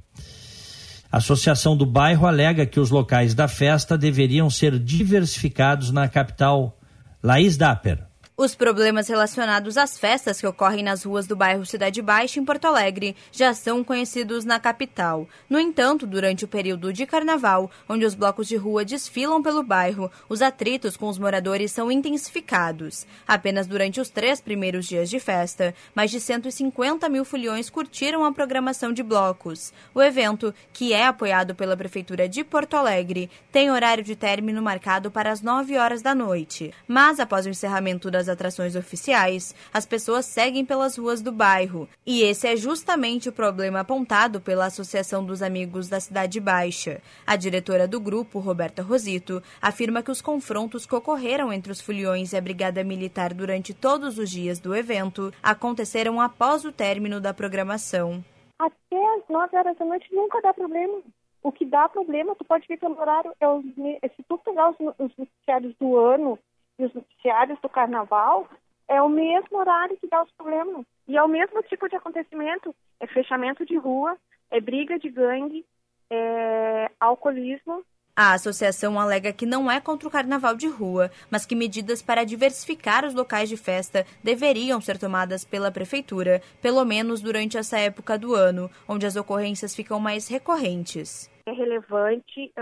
A Associação do Bairro alega que os locais da festa deveriam ser diversificados na capital. Laís Dapper. Os problemas relacionados às festas que ocorrem nas ruas do bairro Cidade Baixa, em Porto Alegre, já são conhecidos na capital. No entanto, durante o período de carnaval, onde os blocos de rua desfilam pelo bairro, os atritos com os moradores são intensificados. Apenas durante os três primeiros dias de festa, mais de 150 mil foliões curtiram a programação de blocos. O evento, que é apoiado pela Prefeitura de Porto Alegre, tem horário de término marcado para as 9 horas da noite. Mas, após o encerramento das atrações oficiais, as pessoas seguem pelas ruas do bairro. E esse é justamente o problema apontado pela Associação dos Amigos da Cidade Baixa. A diretora do grupo, Roberta Rosito, afirma que os confrontos que ocorreram entre os foliões e a Brigada Militar durante todos os dias do evento aconteceram após o término da programação. Até as 9 horas da noite nunca dá problema. O que dá problema, tu pode ver pelo horário, é os, se tu pegar os, os noticiários do ano e os noticiários do carnaval, é o mesmo horário que dá os problemas. E é o mesmo tipo de acontecimento. É fechamento de rua, é briga de gangue, é alcoolismo. A associação alega que não é contra o carnaval de rua, mas que medidas para diversificar os locais de festa deveriam ser tomadas pela prefeitura, pelo menos durante essa época do ano, onde as ocorrências ficam mais recorrentes. É relevante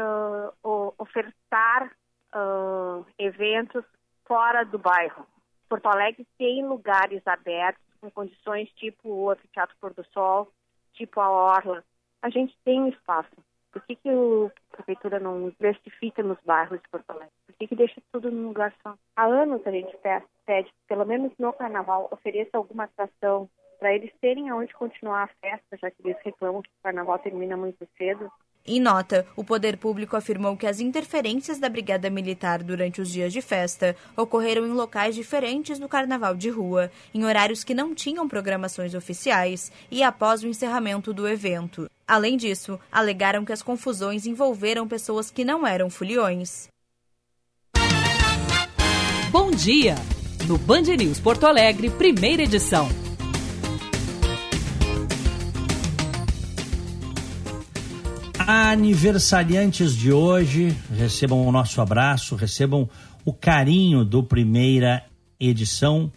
o- ofertar ah, eventos fora do bairro. Porto Alegre tem lugares abertos com condições tipo o Anfiteatro Pôr do Sol, tipo a Orla. A gente tem espaço. Por que, que o- a prefeitura não diversifica nos bairros de Porto Alegre? Por que, que deixa tudo num lugar só? Há anos a gente pe- pede, pelo menos no carnaval, ofereça alguma atração para eles terem aonde continuar a festa, já que eles reclamam que o carnaval termina muito cedo. Em nota, o poder público afirmou que as interferências da Brigada Militar durante os dias de festa ocorreram em locais diferentes do carnaval de rua, em horários que não tinham programações oficiais e após o encerramento do evento. Além disso, alegaram que as confusões envolveram pessoas que não eram foliões. Bom dia! No Band News Porto Alegre, primeira edição. Aniversariantes de hoje, recebam o nosso abraço, recebam o carinho do primeira edição.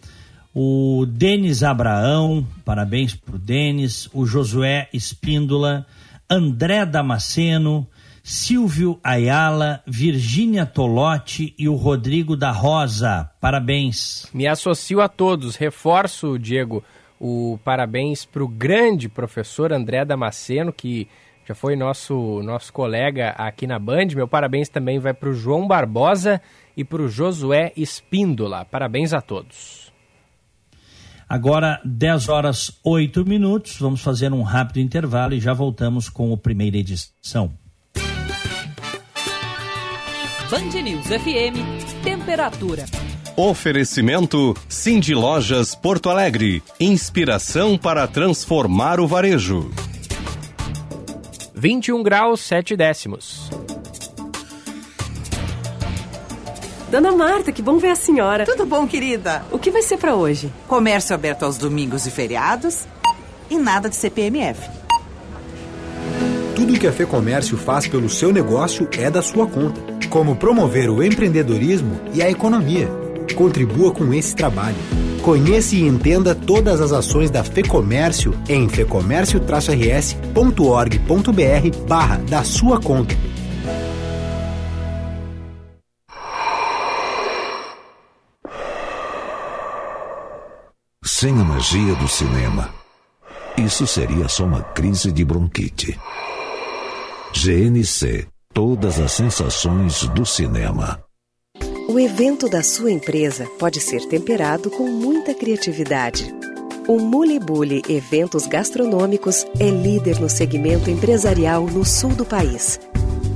O Denis Abraão, parabéns pro Denis, o Josué Espíndola, André Damasceno, Silvio Ayala, Virgínia Tolotti e o Rodrigo da Rosa. Parabéns. Me associo a todos. Reforço, Diego, o parabéns para o grande professor André Damasceno, que já foi nosso, nosso colega aqui na Band. Meu parabéns também vai para o João Barbosa e para o Josué Espíndola. Parabéns a todos. Agora, 10 horas 8 minutos. Vamos fazer um rápido intervalo e já voltamos com a primeira edição. Band News FM, temperatura. Oferecimento Cindy Lojas Porto Alegre. Inspiração para transformar o varejo. 21 graus 7 décimos. Dona Marta, que bom ver a senhora. Tudo bom, querida? O que vai ser para hoje? Comércio aberto aos domingos e feriados e nada de CPMF. Tudo que a Fê Comércio faz pelo seu negócio é da sua conta, como promover o empreendedorismo e a economia. Contribua com esse trabalho. Conheça e entenda todas as ações da Fecomércio em fecomércio-rs.org.br barra da sua conta. Sem a magia do cinema, isso seria só uma crise de bronquite. GNC, todas as sensações do cinema. O evento da sua empresa pode ser temperado com muita criatividade. O Mulibuli Eventos Gastronômicos é líder no segmento empresarial no sul do país.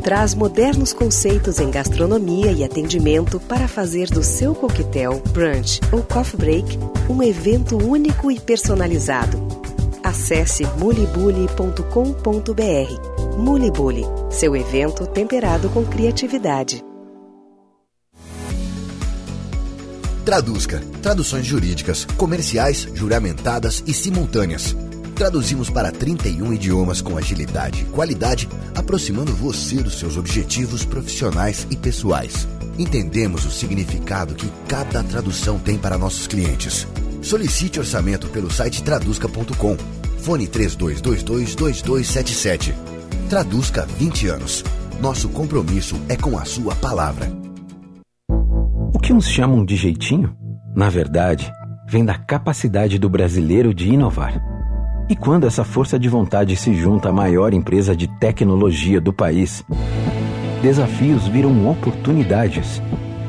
Traz modernos conceitos em gastronomia e atendimento para fazer do seu coquetel, brunch ou coffee break um evento único e personalizado. Acesse mulibuli.com.br. Mulibuli, seu evento temperado com criatividade. Traduzca. Traduções jurídicas, comerciais, juramentadas e simultâneas. Traduzimos para 31 idiomas com agilidade e qualidade, aproximando você dos seus objetivos profissionais e pessoais. Entendemos o significado que cada tradução tem para nossos clientes. Solicite orçamento pelo site traduzca.com. Fone 32222277. Traduzca 20 anos. Nosso compromisso é com a sua palavra. O que uns chamam de jeitinho, na verdade, vem da capacidade do brasileiro de inovar. E quando essa força de vontade se junta à maior empresa de tecnologia do país, desafios viram oportunidades.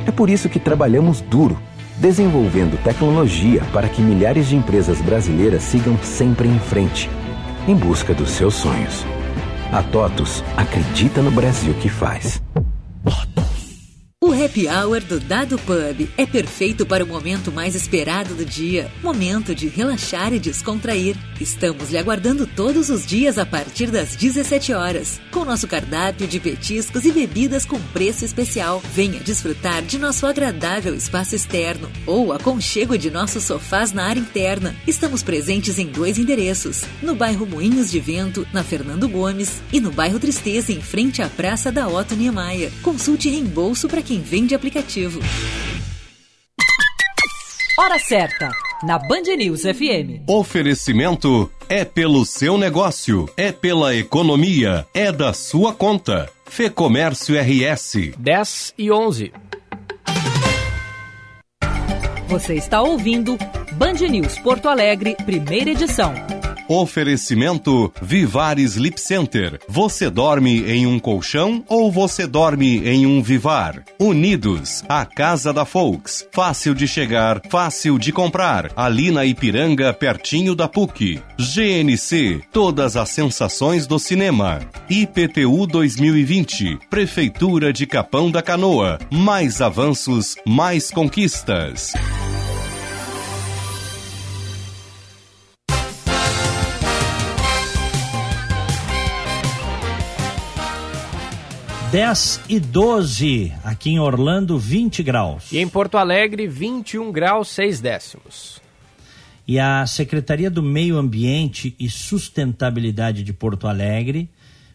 É por isso que trabalhamos duro, desenvolvendo tecnologia para que milhares de empresas brasileiras sigam sempre em frente, em busca dos seus sonhos. A TOTUS acredita no Brasil que faz. O happy hour do Dado Pub é perfeito para o momento mais esperado do dia, momento de relaxar e descontrair. Estamos lhe aguardando todos os dias a partir das 17 horas, com nosso cardápio de petiscos e bebidas com preço especial. Venha desfrutar de nosso agradável espaço externo ou aconchego de nossos sofás na área interna. Estamos presentes em dois endereços, no bairro Moinhos de Vento, na Fernando Gomes, e no bairro Tristeza, em frente à Praça da Otto Niemeyer. Consulte reembolso para quem vende aplicativo. Hora certa, na Band News FM. Oferecimento é pelo seu negócio, é pela economia, é da sua conta. Fê Comércio RS. 10 e 11. Você está ouvindo Band News Porto Alegre, primeira edição. Oferecimento Vivar Sleep Center. Você dorme em um colchão ou você dorme em um Vivar? Unidos, a casa da Folks. Fácil de chegar, fácil de comprar. Ali na Ipiranga, pertinho da PUC. GNC, todas as sensações do cinema. IPTU 2020, Prefeitura de Capão da Canoa. Mais avanços, mais conquistas. Dez e 12, aqui em Orlando, 20 graus. E em Porto Alegre, 21 graus 6 décimos. E a Secretaria do Meio Ambiente e Sustentabilidade de Porto Alegre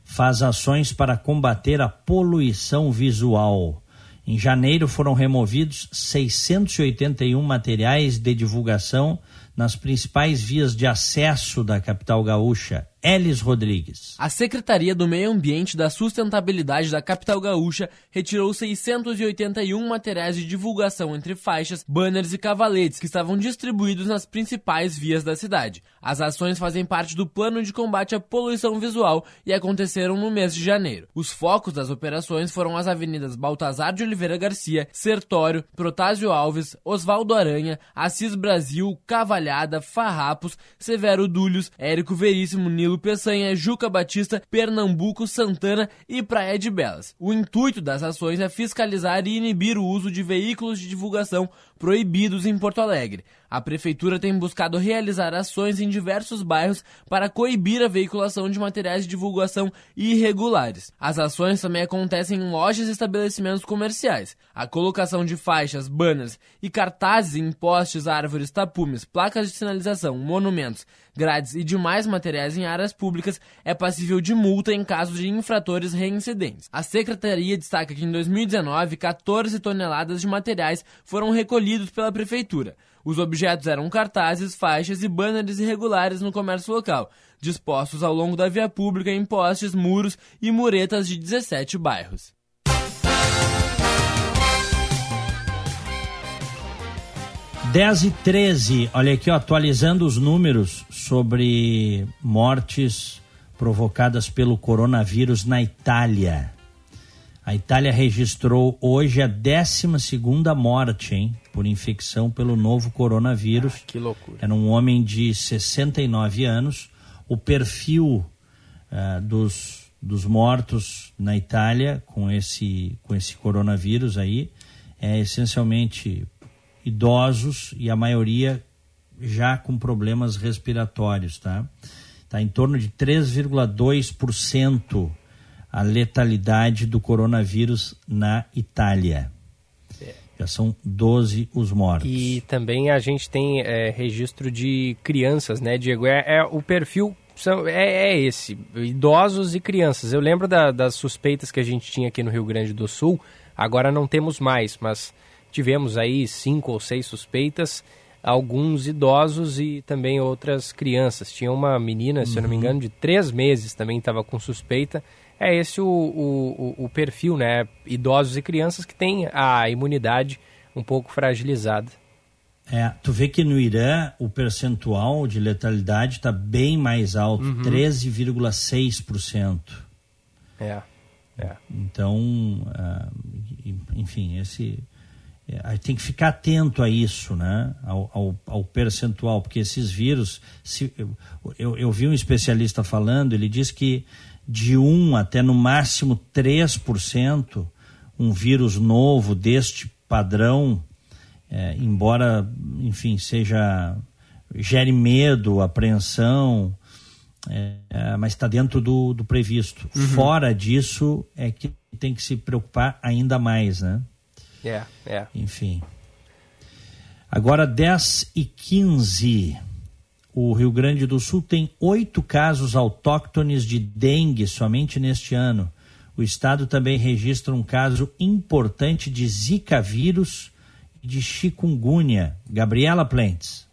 faz ações para combater a poluição visual. Em janeiro foram removidos 681 materiais de divulgação nas principais vias de acesso da capital gaúcha. Elis Rodrigues. A Secretaria do Meio Ambiente da Sustentabilidade da capital gaúcha retirou 681 materiais de divulgação entre faixas, banners e cavaletes que estavam distribuídos nas principais vias da cidade. As ações fazem parte do plano de combate à poluição visual e aconteceram no mês de janeiro. Os focos das operações foram as avenidas Baltazar de Oliveira Garcia, Sertório, Protásio Alves, Oswaldo Aranha, Assis Brasil, Cavalhada, Farrapos, Severo Dúlios, Érico Veríssimo, Nilo Peçanha, Juca Batista, Pernambuco, Santana e Praia de Belas. O intuito das ações é fiscalizar e inibir o uso de veículos de divulgação proibidos em Porto Alegre. A prefeitura tem buscado realizar ações em diversos bairros para coibir a veiculação de materiais de divulgação irregulares. As ações também acontecem em lojas e estabelecimentos comerciais. A colocação de faixas, banners e cartazes em postes, árvores, tapumes, placas de sinalização, monumentos, grades e demais materiais em áreas públicas é passível de multa em caso de infratores reincidentes. A secretaria destaca que em 2019 14 toneladas de materiais foram recolhidos pela prefeitura. Os objetos eram cartazes, faixas e banners irregulares no comércio local, dispostos ao longo da via pública em postes, muros e muretas de 17 bairros. Dez e 13, olha aqui, ó, atualizando os números sobre mortes provocadas pelo coronavírus na Itália. A Itália registrou hoje a 12 morte, hein? Por infecção pelo novo coronavírus. Ah, que loucura. Era um homem de 69 anos. O perfil uh, dos, dos mortos na Itália com esse, com esse coronavírus aí é essencialmente idosos e a maioria já com problemas respiratórios, tá? Está em torno de 3,2% a letalidade do coronavírus na Itália. É. Já são 12 os mortos. E também a gente tem é, registro de crianças, né, Diego? É, é o perfil são, é, é, esse, idosos e crianças. Eu lembro da, das suspeitas que a gente tinha aqui no Rio Grande do Sul, agora não temos mais, mas tivemos aí cinco ou seis suspeitas, alguns idosos e também outras crianças. Tinha uma menina, uhum. se eu não me uhum. engano, de três meses também estava com suspeita é esse o, o, o perfil, né? Idosos e crianças que têm a imunidade um pouco fragilizada. É, tu vê que no Irã o percentual de letalidade está bem mais alto, uhum. 13,6%. É, é. Então, uh, enfim, esse é, tem que ficar atento a isso, né? Ao, ao, ao percentual, porque esses vírus, se, eu, eu vi um especialista falando, ele diz que de 1 até no máximo 3%, um vírus novo deste padrão, é, embora, enfim, seja gere medo, apreensão, é, é mas está dentro do, do previsto. Uhum. Fora disso é que tem que se preocupar ainda mais, né? É, é. Enfim. Agora 10 e 15 o Rio Grande do Sul tem oito casos autóctones de dengue somente neste ano. O estado também registra um caso importante de Zika vírus e de chikungunya. Gabriela Plentes.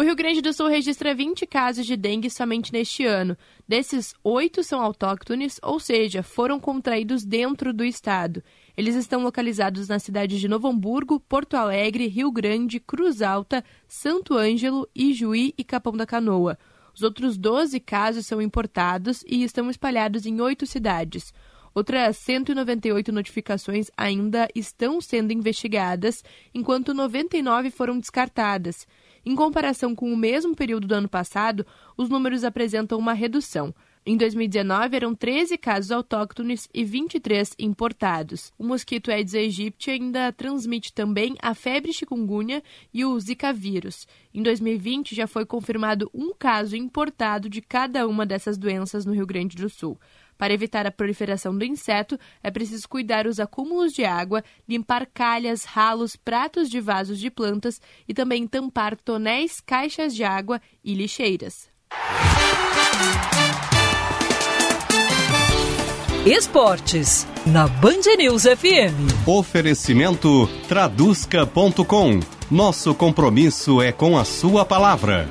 O Rio Grande do Sul registra 20 casos de dengue somente neste ano. Desses, oito são autóctones, ou seja, foram contraídos dentro do estado. Eles estão localizados nas cidades de Novo Hamburgo, Porto Alegre, Rio Grande, Cruz Alta, Santo Ângelo, Ijuí e Capão da Canoa. Os outros 12 casos são importados e estão espalhados em oito cidades. Outras 198 notificações ainda estão sendo investigadas, enquanto 99 foram descartadas. Em comparação com o mesmo período do ano passado, os números apresentam uma redução. Em 2019, eram 13 casos autóctones e 23 importados. O mosquito Aedes aegypti ainda transmite também a febre chikungunya e o Zika vírus. Em 2020, já foi confirmado um caso importado de cada uma dessas doenças no Rio Grande do Sul. Para evitar a proliferação do inseto, é preciso cuidar os acúmulos de água, limpar calhas, ralos, pratos de vasos de plantas e também tampar tonéis, caixas de água e lixeiras. Esportes, na Band News FM. Oferecimento Traduzca.com. Nosso compromisso é com a sua palavra.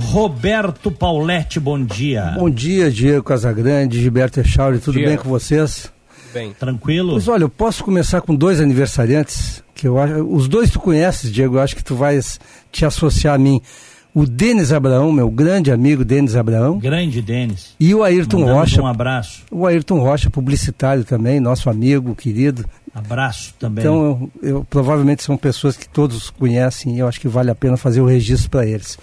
Roberto Pauletti, bom dia. Bom dia, Diego Casagrande, Gilberto Echauri, tudo dia. bem com vocês? Bem. Tranquilo? Pois olha, eu posso começar com dois aniversariantes, que eu acho, os dois tu conheces, Diego, eu acho que tu vais te associar a mim. O Denis Abraão, meu grande amigo Denis Abraão. Grande Denis. E o Ayrton Mandamos Rocha. Um abraço. O Ayrton Rocha, publicitário também, nosso amigo, querido. Abraço também. Então, eu, eu- provavelmente são pessoas que todos conhecem e eu acho que vale a pena fazer o registro para eles.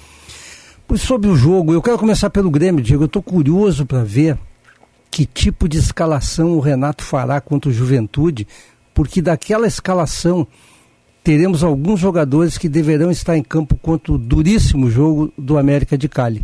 Sobre o jogo, eu quero começar pelo Grêmio, Diego. Eu estou curioso para ver que tipo de escalação o Renato fará contra o Juventude, porque daquela escalação teremos alguns jogadores que deverão estar em campo contra o duríssimo jogo do América de Cali.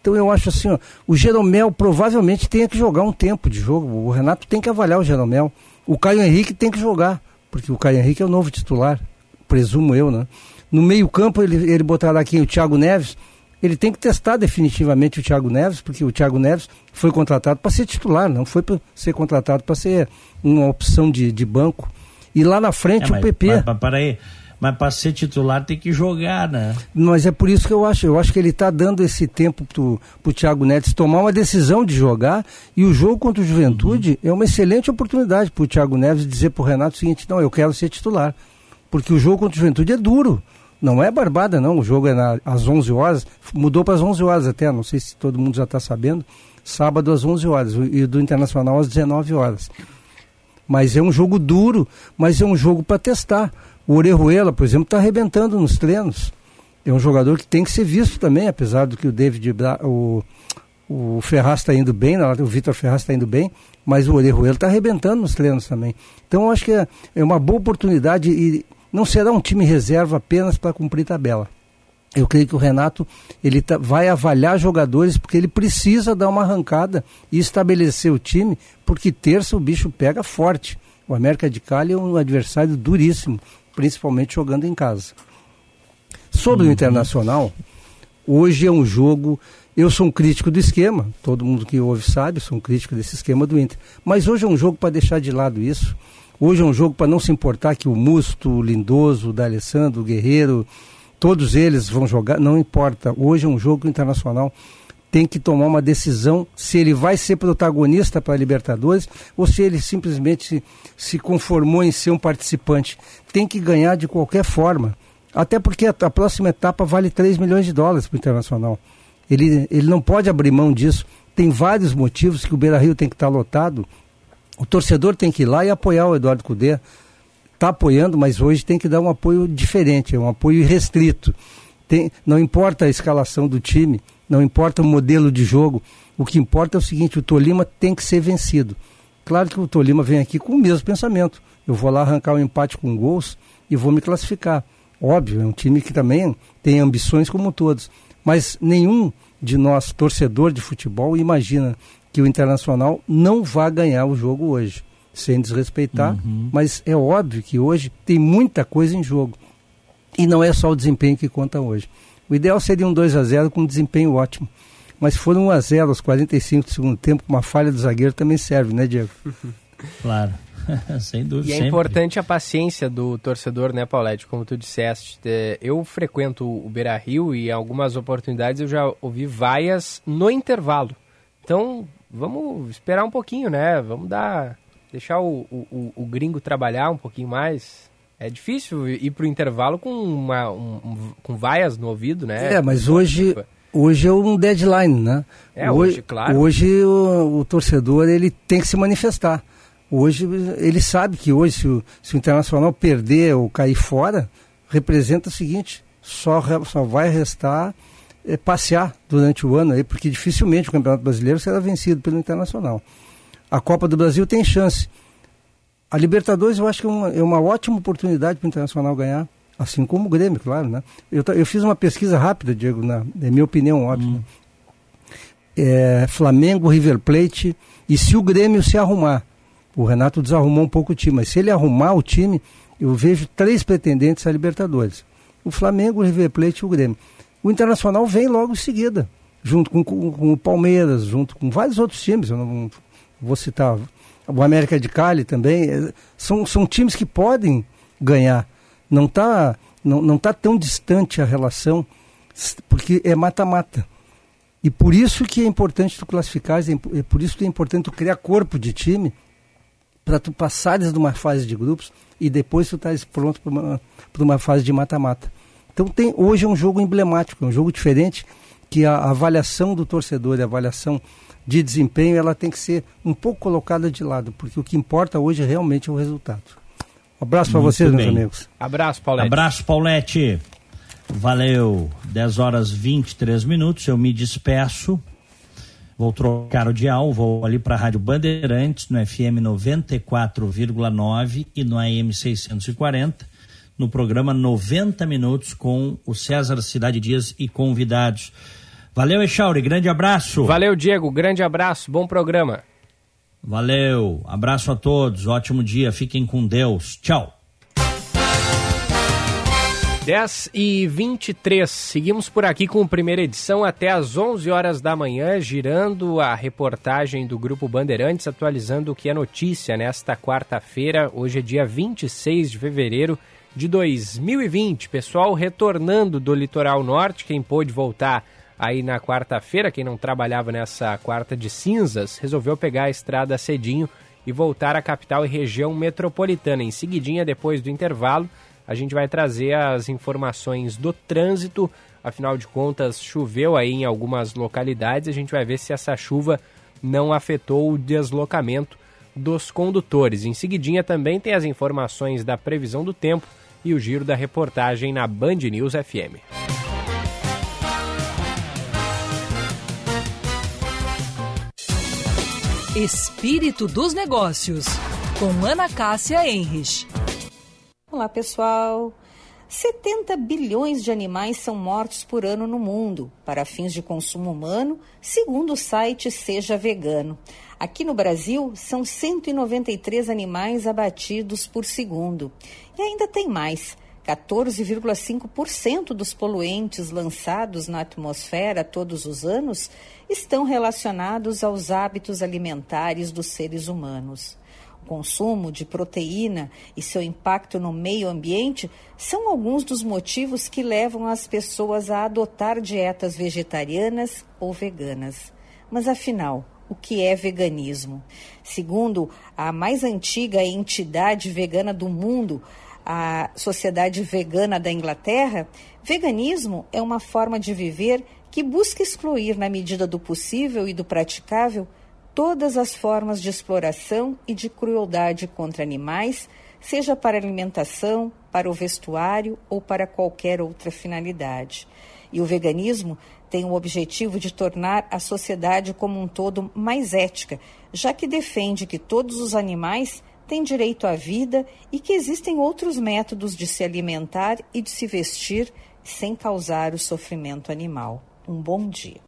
Então eu acho assim, ó, o Jeromel provavelmente tenha que jogar um tempo de jogo. O Renato tem que avaliar o Jeromel. O Caio Henrique tem que jogar, porque o Caio Henrique é o novo titular, presumo eu, né? No meio-campo ele, ele botará aqui o Thiago Neves. Ele tem que testar definitivamente o Thiago Neves, porque o Thiago Neves foi contratado para ser titular, não foi para ser contratado para ser uma opção de, de banco. E lá na frente É, o mas, PP. Mas, mas, peraí, mas para ser titular tem que jogar, né? Mas é por isso que eu acho. Eu acho que ele está dando esse tempo pro, pro Thiago Neves tomar uma decisão de jogar. E o jogo contra o Juventude é uma excelente oportunidade pro Thiago Neves dizer pro Renato o seguinte: não, eu quero ser titular. Porque o jogo contra o Juventude é duro. Não é barbada, não. O jogo é na- às 11 horas. Mudou para as 11 horas até. Não sei se todo mundo já está sabendo. Sábado às 11 horas. E do Internacional às 19 horas. Mas é um jogo duro, mas é um jogo para testar. O Orejuela, por exemplo, está arrebentando nos treinos. É um jogador que tem que ser visto também, apesar do que o David, Bra- o, o Ferraz está indo bem, hora- o Vitor Ferraz está indo bem, mas o Orejuela está arrebentando nos treinos também. Então eu acho que é, é uma boa oportunidade e não será um time reserva apenas para cumprir tabela. Eu creio que o Renato ele tá- vai avaliar jogadores porque ele precisa dar uma arrancada e estabelecer o time, porque terça o bicho pega forte. O América de Cali é um adversário duríssimo, principalmente jogando em casa. Sobre o Internacional, hoje é um jogo. Eu sou um crítico do esquema, todo mundo que ouve sabe, sou um crítico desse esquema do Inter. Mas hoje é um jogo para deixar de lado isso. Hoje é um jogo para não se importar que o Musto, o Lindoso, o D'Alessandro, o Guerreiro, todos eles vão jogar, não importa. Hoje é um jogo Internacional tem que tomar uma decisão se ele vai ser protagonista para a Libertadores ou se ele simplesmente se, conformou em ser um participante. Tem que ganhar de qualquer forma. Até porque a, próxima etapa vale 3 milhões de dólares para o Internacional. Ele, ele não pode abrir mão disso. Tem vários motivos que o Beira Rio tem que estar lotado. O torcedor tem que ir lá e apoiar o Eduardo Cudê. Está apoiando, mas hoje tem que dar um apoio diferente, um apoio restrito. Tem, não importa a escalação do time, não importa o modelo de jogo. O que importa é o seguinte: o Tolima tem que ser vencido. Claro que o Tolima vem aqui com o mesmo pensamento. Eu vou lá arrancar um empate com gols e vou me classificar. Óbvio, é um time que também tem ambições como todos. Mas nenhum de nós, torcedor de futebol, imagina que o Internacional não vai ganhar o jogo hoje. Sem desrespeitar, Uhum. mas é óbvio que hoje tem muita coisa em jogo. E não é só o desempenho que conta hoje. O ideal seria um 2 a 0 com um desempenho ótimo. Mas se for um 1 a 0 aos 45 do segundo tempo, com uma falha do zagueiro também serve, né, Diego? (laughs) Claro. (laughs) Sem dúvida. E é sempre. importante a paciência do torcedor, né, Paulette? Como tu disseste, É, eu frequento o Beira Rio e em algumas oportunidades eu já ouvi vaias no intervalo. Então, vamos esperar um pouquinho, né? Vamos dar. deixar o, o, o- gringo trabalhar um pouquinho mais. É difícil ir pro intervalo com, uma, um- com vaias no ouvido, né? É, mas hoje, hoje é um deadline, né? É, hoje, claro. Hoje o, o torcedor ele tem que se manifestar. Hoje ele sabe que hoje se o, se o Internacional perder ou cair fora, representa o seguinte, só, só vai restar passear durante o ano aí, porque dificilmente o Campeonato Brasileiro será vencido pelo Internacional. A Copa do Brasil tem chance. A Libertadores eu acho que é uma, é uma ótima oportunidade para o Internacional ganhar, assim como o Grêmio, claro, né? Eu, eu fiz uma pesquisa rápida, Diego, na é minha opinião, óbvio. né? É, Flamengo, River Plate, e se o Grêmio se arrumar, o Renato desarrumou um pouco o time, mas se ele arrumar o time, eu vejo três pretendentes à Libertadores. O Flamengo, o River Plate e o Grêmio. O Internacional vem logo em seguida, junto com, com- com o Palmeiras, junto com vários outros times, eu não vou citar o América de Cali também, eh, são, são times que podem ganhar. Não está não, não tá tão distante a relação. porque é mata-mata. E por isso que é importante tu classificar, é por isso que é importante tu criar corpo de time para tu passares de uma fase de grupos e depois tu estás pronto para uma, uma fase de mata-mata. Então tem, hoje é um jogo emblemático, é um jogo diferente que a, a avaliação do torcedor, a avaliação de desempenho, ela tem que ser um pouco colocada de lado, porque o que importa hoje realmente é o resultado. Um abraço para vocês, bem. meus amigos. Abraço, Paulete. Abraço, Paulete. Valeu. 10 horas 23 minutos. Eu me despeço. Vou trocar o dial, vou ali para a Rádio Bandeirantes, no FM 94,9 e no AM 640, no programa 90 Minutos com o César Cidade Dias e convidados. Valeu, Echauri, grande abraço. Valeu, Diego, grande abraço, bom programa. Valeu, abraço a todos, ótimo dia, fiquem com Deus. Tchau. 10 e 23, seguimos por aqui com a primeira edição até às 11 horas da manhã, girando a reportagem do Grupo Bandeirantes, atualizando o que é notícia nesta quarta-feira. Hoje é dia 26 de fevereiro de 2020. Pessoal retornando do litoral norte, quem pôde voltar aí na quarta-feira, quem não trabalhava nessa quarta de cinzas, resolveu pegar a estrada cedinho e voltar à capital e região metropolitana. Em seguidinha, depois do intervalo, a gente vai trazer as informações do trânsito. Afinal de contas, choveu aí em algumas localidades. A gente vai ver se essa chuva não afetou o deslocamento dos condutores. Em seguidinha também tem as informações da previsão do tempo e o giro da reportagem na Band News FM. Espírito dos Negócios, com Ana Cássia Enrich. Olá, pessoal. 70 bilhões de animais são mortos por ano no mundo para fins de consumo humano, segundo o site Seja Vegano. Aqui no Brasil, são 193 animais abatidos por segundo. E ainda tem mais. 14,5% dos poluentes lançados na atmosfera todos os anos estão relacionados aos hábitos alimentares dos seres humanos consumo de proteína e seu impacto no meio ambiente são alguns dos motivos que levam as pessoas a adotar dietas vegetarianas ou veganas. Mas afinal, o que é veganismo? Segundo a mais antiga entidade vegana do mundo, a Sociedade Vegana da Inglaterra, veganismo é uma forma de viver que busca excluir, na medida do possível e do praticável, todas as formas de exploração e de crueldade contra animais, seja para alimentação, para o vestuário ou para qualquer outra finalidade. E o veganismo tem o objetivo de tornar a sociedade como um todo mais ética, já que defende que todos os animais têm direito à vida e que existem outros métodos de se alimentar e de se vestir sem causar o sofrimento animal. Um bom dia.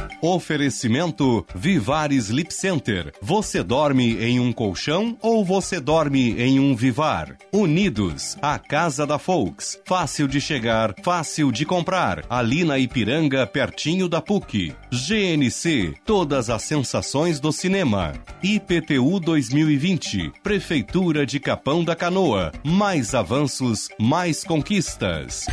Oferecimento Vivar Sleep Center. Você dorme em um colchão ou você dorme em um Vivar? Unidos, a casa da Folks. Fácil de chegar, fácil de comprar. Ali na Ipiranga, pertinho da PUC. GNC, todas as sensações do cinema. IPTU 2020, Prefeitura de Capão da Canoa. Mais avanços, mais conquistas.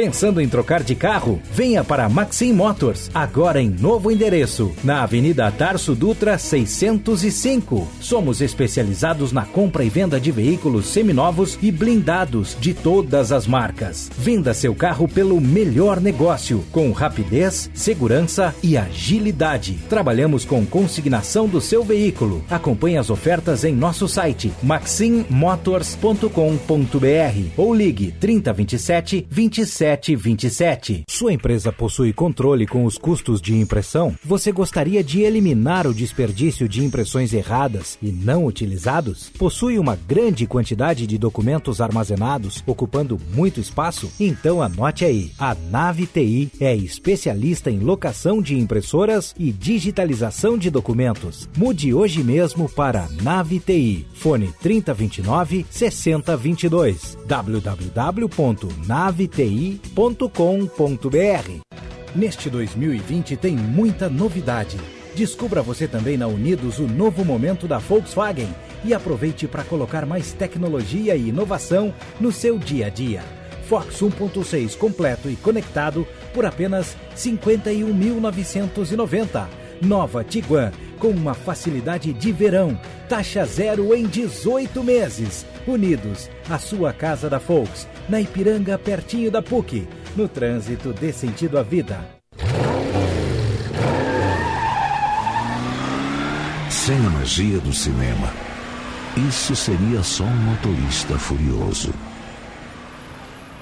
Pensando em trocar de carro? Venha para Maxim Motors, agora em novo endereço, na Avenida Tarso Dutra 605. Somos especializados na compra e venda de veículos seminovos e blindados de todas as marcas. Venda seu carro pelo melhor negócio, com rapidez, segurança e agilidade. Trabalhamos com consignação do seu veículo. Acompanhe as ofertas em nosso site maximmotors.com.br ou ligue 3027 27 2727. Sua empresa possui controle com os custos de impressão? Você gostaria de eliminar o desperdício de impressões erradas e não utilizados? Possui uma grande quantidade de documentos armazenados, ocupando muito espaço? Então anote aí. A Nave TI é especialista em locação de impressoras e digitalização de documentos. Mude hoje mesmo para Nave TI. Fone 3029 6022. www.naveti www.com.br. Neste 2020 tem muita novidade Descubra você também na Unidos o novo momento da Volkswagen e aproveite para colocar mais tecnologia e inovação no seu dia a dia. Fox 1.6 completo e conectado por apenas 51.990. Nova Tiguan com uma facilidade de verão. Taxa zero em 18 meses. Unidos, a sua casa da Volks, na Ipiranga, pertinho da PUC. No trânsito dê sentido à vida. Sem a magia do cinema, isso seria só um motorista furioso.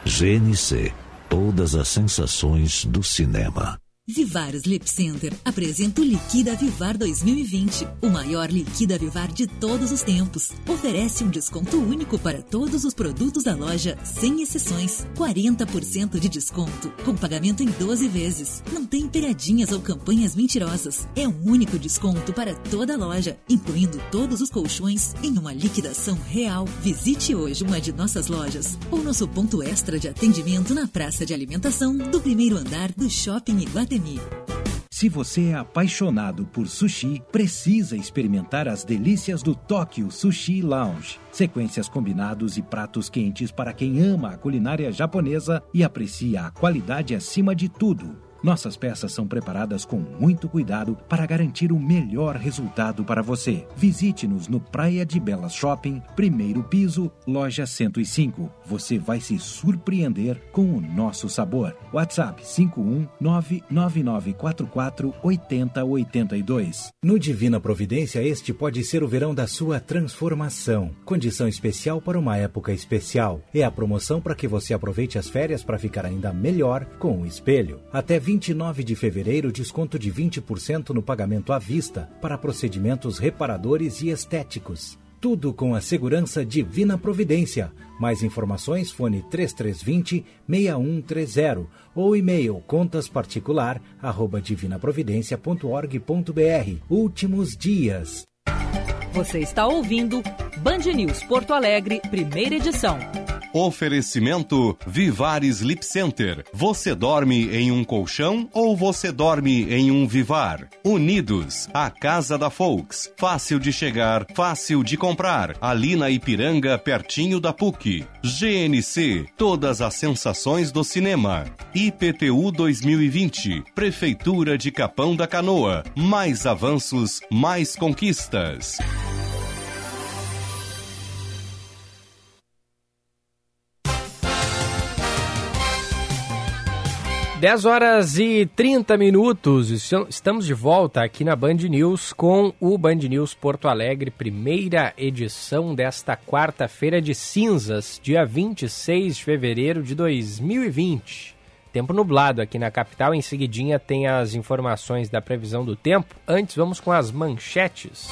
GNC Todas as sensações do cinema. Vivar Sleep Center apresenta o Liquida Vivar 2020, o maior Liquida Vivar de todos os tempos. Oferece um desconto único para todos os produtos da loja, sem exceções. 40% de desconto, com pagamento em 12 vezes. Não tem pegadinhas ou campanhas mentirosas. É um único desconto para toda a loja, incluindo todos os colchões, em uma liquidação real. Visite hoje uma de nossas lojas ou nosso ponto extra de atendimento na praça de alimentação do primeiro andar do Shopping Iguatemi. Se você é apaixonado por sushi, precisa experimentar as delícias do Tóquio Sushi Lounge. Sequências combinados e pratos quentes para quem ama a culinária japonesa e aprecia a qualidade acima de tudo. Nossas peças são preparadas com muito cuidado para garantir o melhor resultado para você. Visite-nos no Praia de Belas Shopping, primeiro piso, loja 105. Você vai se surpreender com o nosso sabor. WhatsApp 51999448082. No Divina Providência, este pode ser o verão da sua transformação. Condição especial para uma época especial. É a promoção para que você aproveite as férias para ficar ainda melhor com o espelho. Até 29 de fevereiro, desconto de 20% no pagamento à vista para procedimentos reparadores e estéticos. Tudo com a segurança Divina Providência. Mais informações, fone 3320 6130 ou e-mail contasparticular arroba divinaprovidencia.org.br. Últimos dias. Você está ouvindo Band News Porto Alegre, primeira edição. Oferecimento Vivar Sleep Center. Você dorme em um colchão ou você dorme em um Vivar? Unidos, a casa da Folks. Fácil de chegar, fácil de comprar. Ali na Ipiranga, pertinho da PUC. GNC, todas as sensações do cinema. IPTU 2020, Prefeitura de Capão da Canoa. Mais avanços, mais conquistas. 10 horas e 30 minutos. Estamos de volta aqui na Band News com o Band News Porto Alegre, primeira edição desta quarta-feira de cinzas, dia 26 de fevereiro de 2020. Tempo nublado aqui na capital. Em seguidinha tem as informações da previsão do tempo. Antes, vamos com as manchetes.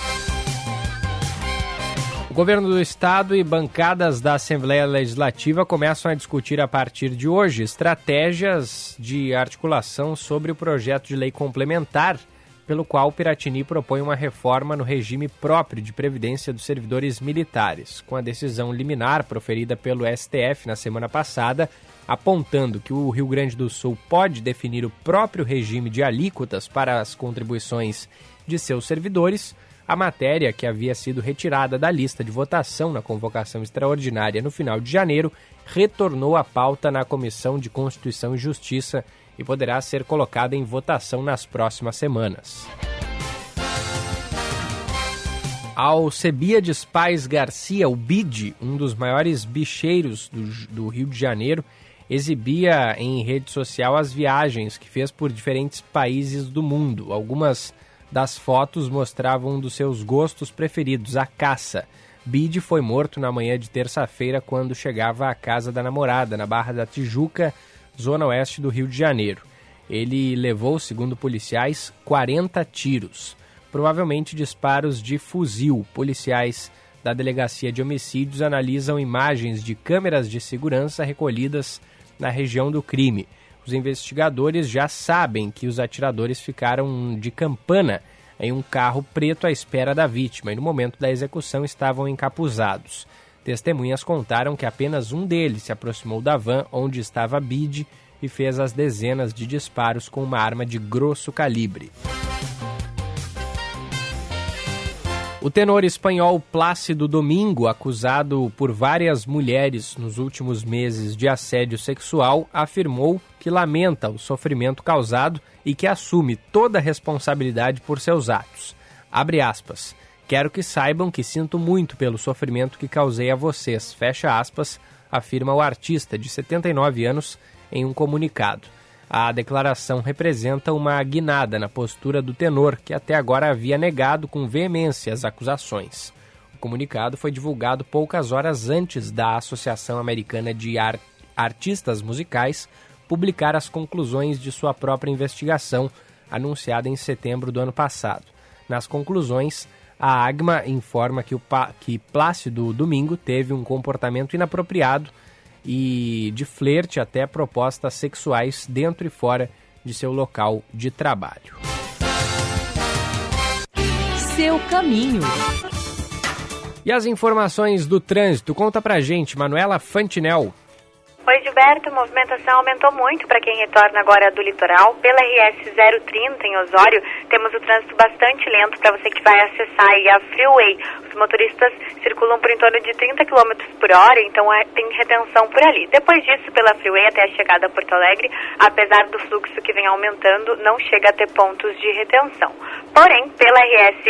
Governo do Estado e bancadas da Assembleia Legislativa começam a discutir a partir de hoje estratégias de articulação sobre o projeto de lei complementar, pelo qual Piratini propõe uma reforma no regime próprio de previdência dos servidores militares. Com a decisão liminar proferida pelo STF na semana passada, apontando que o Rio Grande do Sul pode definir o próprio regime de alíquotas para as contribuições de seus servidores a matéria, que havia sido retirada da lista de votação na convocação extraordinária no final de janeiro, retornou à pauta na Comissão de Constituição e Justiça e poderá ser colocada em votação nas próximas semanas. Alcebiades Pais Garcia, o BID, um dos maiores bicheiros do, do Rio de Janeiro, exibia em rede social as viagens que fez por diferentes países do mundo. Algumas das fotos mostravam um dos seus gostos preferidos, a caça. Bide foi morto na manhã de terça-feira quando chegava à casa da namorada, na Barra da Tijuca, zona oeste do Rio de Janeiro. Ele levou, segundo policiais, 40 tiros, provavelmente disparos de fuzil. Policiais da Delegacia de Homicídios analisam imagens de câmeras de segurança recolhidas na região do crime. Os investigadores já sabem que os atiradores ficaram de campana em um carro preto à espera da vítima e no momento da execução estavam encapuzados. Testemunhas contaram que apenas um deles se aproximou da van onde estava Bide e fez as dezenas de disparos com uma arma de grosso calibre. O tenor espanhol Plácido Domingo, acusado por várias mulheres nos últimos meses de assédio sexual, afirmou que lamenta o sofrimento causado e que assume toda a responsabilidade por seus atos. Abre aspas. Quero que saibam que sinto muito pelo sofrimento que causei a vocês. Fecha aspas, afirma o artista de 79 anos em um comunicado. A declaração representa uma guinada na postura do tenor, que até agora havia negado com veemência as acusações. O comunicado foi divulgado poucas horas antes da Associação Americana de Ar Artistas Musicais publicar as conclusões de sua própria investigação, anunciada em setembro do ano passado. Nas conclusões, a AGMA informa que, o que Plácido Domingo teve um comportamento inapropriado e de flerte até propostas sexuais dentro e fora de seu local de trabalho. Seu caminho. E as informações do trânsito? Conta pra gente, Manuela Fantinel. Oi, Gilberto. A movimentação aumentou muito para quem retorna agora do litoral. Pela RS 030 em Osório, temos o trânsito bastante lento para você que vai acessar a Freeway. Motoristas circulam por em torno de 30 km por hora, então é, tem retenção por ali. Depois disso, pela Freeway até a chegada a Porto Alegre, apesar do fluxo que vem aumentando, não chega a ter pontos de retenção. Porém, pela RS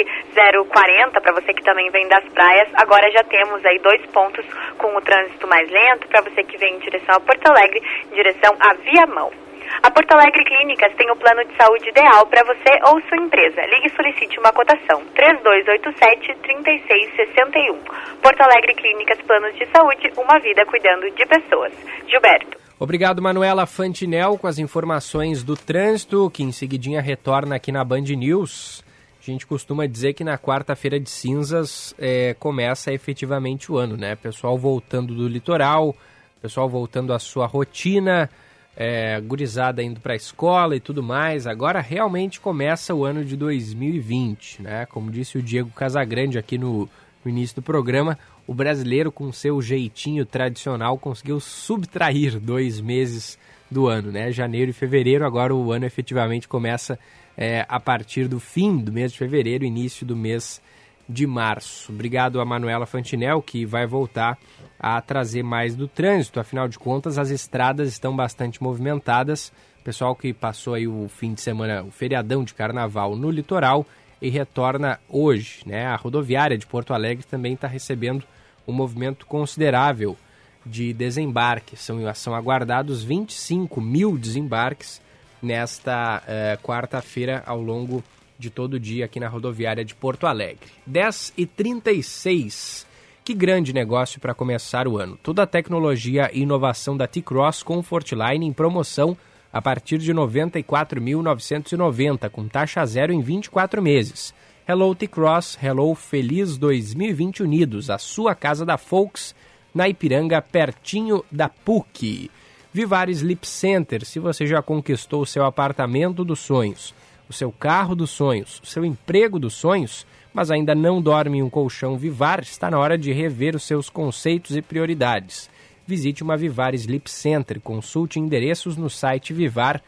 040, para você que também vem das praias, agora já temos aí dois pontos com o trânsito mais lento, para você que vem em direção a Porto Alegre, em direção a Viamão. A Porto Alegre Clínicas tem o plano de saúde ideal para você ou sua empresa. Ligue e solicite uma cotação. 3287-3661. Porto Alegre Clínicas Planos de Saúde, uma vida cuidando de pessoas. Gilberto. Obrigado, Manuela Fantinel, com as informações do trânsito, que em seguidinha retorna aqui na Band News. A gente costuma dizer que na quarta-feira de cinzas é, começa efetivamente o ano, né? Pessoal voltando do litoral, pessoal voltando à sua rotina, é, gurizada indo para a escola e tudo mais. Agora realmente começa o ano de 2020, né? Como disse o Diego Casagrande aqui no, no início do programa, o brasileiro, com seu jeitinho tradicional, conseguiu subtrair dois meses do ano, né? Janeiro e fevereiro, agora o ano efetivamente começa é, a partir do fim do mês de fevereiro, início do mês de março. Obrigado a Manuela Fantinel, que vai voltar a trazer mais do trânsito. Afinal de contas, as estradas estão bastante movimentadas. Pessoal que passou aí o fim de semana, o feriadão de carnaval no litoral e retorna hoje, né? A rodoviária de Porto Alegre também está recebendo um movimento considerável de desembarque. São, são aguardados 25 mil desembarques nesta eh, quarta-feira ao longo de todo dia aqui na rodoviária de Porto Alegre. 10 e 36 que grande negócio para começar o ano. Toda a tecnologia e inovação da T-Cross Comfortline em promoção a partir de R$ 94.990, com taxa zero em 24 meses. Hello T-Cross, Hello Feliz 2020 Unidos, a sua casa da Folks, na Ipiranga, pertinho da PUC. Vivar Sleep Center, se você já conquistou o seu apartamento dos sonhos, o seu carro dos sonhos, o seu emprego dos sonhos, mas ainda não dorme em um colchão Vivar, está na hora de rever os seus conceitos e prioridades. Visite uma Vivar Sleep Center, consulte endereços no site vivar.com.br.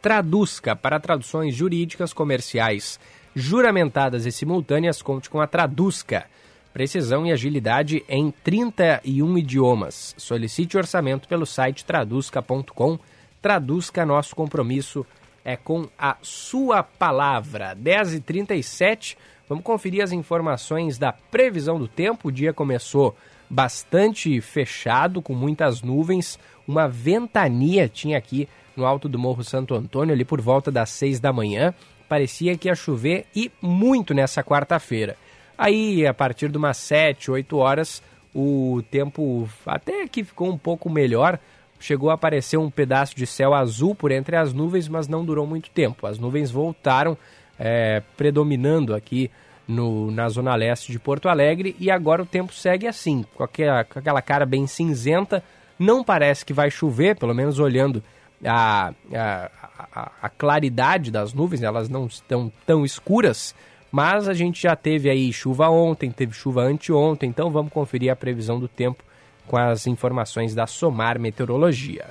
Traduzca para traduções jurídicas comerciais juramentadas e simultâneas, conte com a Traduzca. Precisão e agilidade em 31 idiomas. Solicite orçamento pelo site traduzca.com. Traduzca nosso compromisso é com a sua palavra. 10h37, vamos conferir as informações da previsão do tempo. O dia começou bastante fechado, com muitas nuvens. Uma ventania tinha aqui no alto do Morro Santo Antônio, ali por volta das 6 da manhã. Parecia que ia chover e muito nessa quarta-feira. Aí, a partir de umas 7, 8 horas, o tempo até que ficou um pouco melhor. Chegou a aparecer um pedaço de céu azul por entre as nuvens, mas não durou muito tempo. As nuvens voltaram é, predominando aqui no, na zona leste de Porto Alegre e agora o tempo segue assim, com aquela, com aquela cara bem cinzenta. Não parece que vai chover, pelo menos olhando a, a, a, a claridade das nuvens, elas não estão tão escuras, mas a gente já teve aí chuva ontem, teve chuva anteontem, então vamos conferir a previsão do tempo com as informações da Somar Meteorologia.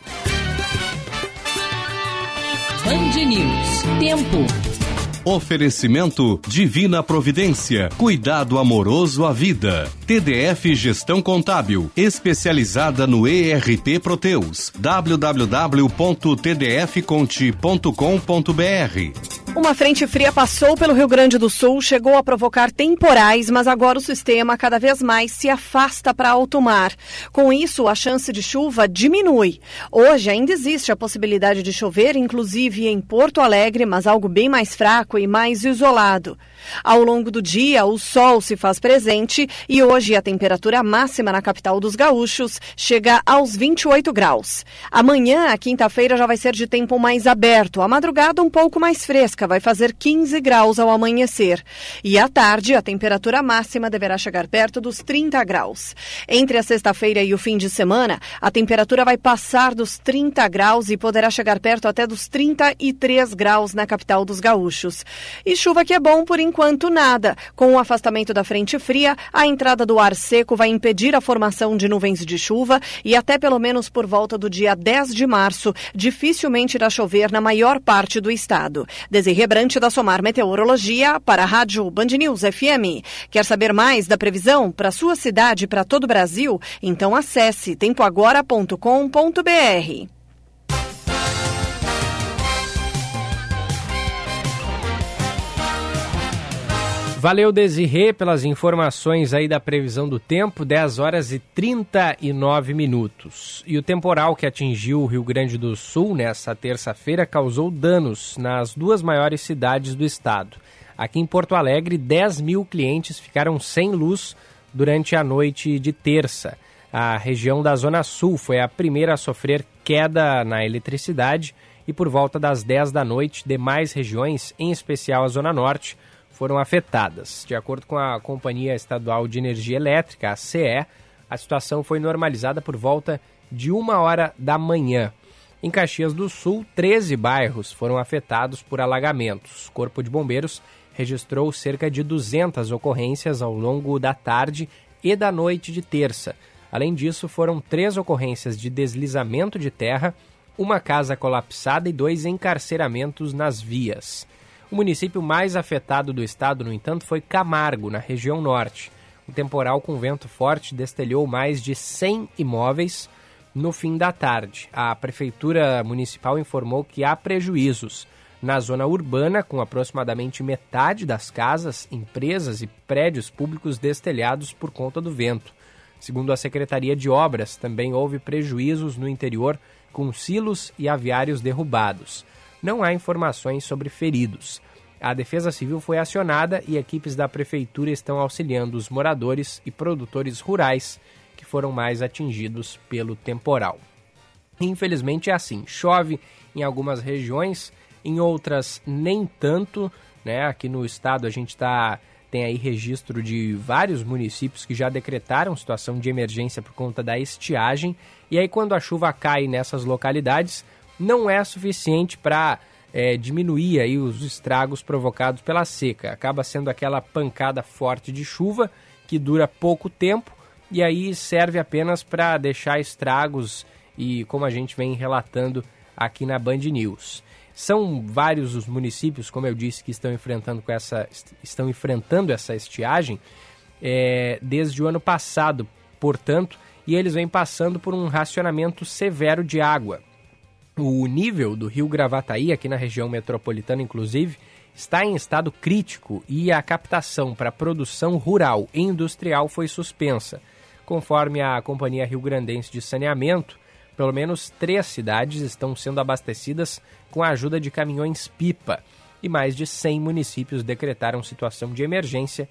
Band News. Tempo. Oferecimento Divina Providência, cuidado amoroso à vida. TDF Gestão Contábil, especializada no ERP Proteus. www.tdfconte.com.br uma frente fria passou pelo Rio Grande do Sul, chegou a provocar temporais, mas agora o sistema cada vez mais se afasta para alto mar. Com isso, a chance de chuva diminui. Hoje ainda existe a possibilidade de chover, inclusive em Porto Alegre, mas algo bem mais fraco e mais isolado. Ao longo do dia, o sol se faz presente e hoje a temperatura máxima na capital dos gaúchos chega aos 28 graus. Amanhã, a quinta-feira, já vai ser de tempo mais aberto, a madrugada um pouco mais fresca vai fazer 15 graus ao amanhecer. E à tarde, a temperatura máxima deverá chegar perto dos 30 graus. Entre a sexta-feira e o fim de semana, a temperatura vai passar dos 30 graus e poderá chegar perto até dos 33 graus na capital dos gaúchos. E chuva que é bom por enquanto nada. Com o afastamento da frente fria, a entrada do ar seco vai impedir a formação de nuvens de chuva e até pelo menos por volta do dia 10 de março, dificilmente irá chover na maior parte do estado. Rebrante da Somar Meteorologia para a Rádio Band News FM. Quer saber mais da previsão para sua cidade e para todo o Brasil? Então acesse tempoagora.com.br. Valeu, Desirê, pelas informações aí da previsão do tempo, 10 horas e 39 minutos. E o temporal que atingiu o Rio Grande do Sul nesta terça-feira causou danos nas duas maiores cidades do estado. Aqui em Porto Alegre, 10 mil clientes ficaram sem luz durante a noite de terça. A região da Zona Sul foi a primeira a sofrer queda na eletricidade e por volta das 10 da noite, demais regiões, em especial a Zona Norte, foram afetadas. De acordo com a Companhia Estadual de Energia Elétrica, a CE, a situação foi normalizada por volta de uma hora da manhã. Em Caxias do Sul, 13 bairros foram afetados por alagamentos. O Corpo de Bombeiros registrou cerca de 200 ocorrências ao longo da tarde e da noite de terça. Além disso, foram três ocorrências de deslizamento de terra, uma casa colapsada e dois encarceramentos nas vias. O município mais afetado do estado, no entanto, foi Camargo, na região norte. O temporal com vento forte destelhou mais de 100 imóveis no fim da tarde. A prefeitura municipal informou que há prejuízos na zona urbana, com aproximadamente metade das casas, empresas e prédios públicos destelhados por conta do vento. Segundo a Secretaria de Obras, também houve prejuízos no interior, com silos e aviários derrubados não há informações sobre feridos. A Defesa Civil foi acionada e equipes da Prefeitura estão auxiliando os moradores e produtores rurais que foram mais atingidos pelo temporal. Infelizmente é assim: chove em algumas regiões, em outras nem tanto. Né? Aqui no estado a gente tá, tem aí registro de vários municípios que já decretaram situação de emergência por conta da estiagem. E aí, quando a chuva cai nessas localidades, não é suficiente para é, diminuir aí os estragos provocados pela seca. Acaba sendo aquela pancada forte de chuva que dura pouco tempo e aí serve apenas para deixar estragos e como a gente vem relatando aqui na Band News. São vários os municípios, como eu disse, que estão enfrentando, com essa, estão enfrentando essa estiagem é, desde o ano passado, portanto, e eles vêm passando por um racionamento severo de água. O nível do rio Gravataí, aqui na região metropolitana, inclusive, está em estado crítico e a captação para produção rural e industrial foi suspensa. Conforme a Companhia Rio Grandense de Saneamento, pelo menos três cidades estão sendo abastecidas com a ajuda de caminhões-pipa e mais de 100 municípios decretaram situação de emergência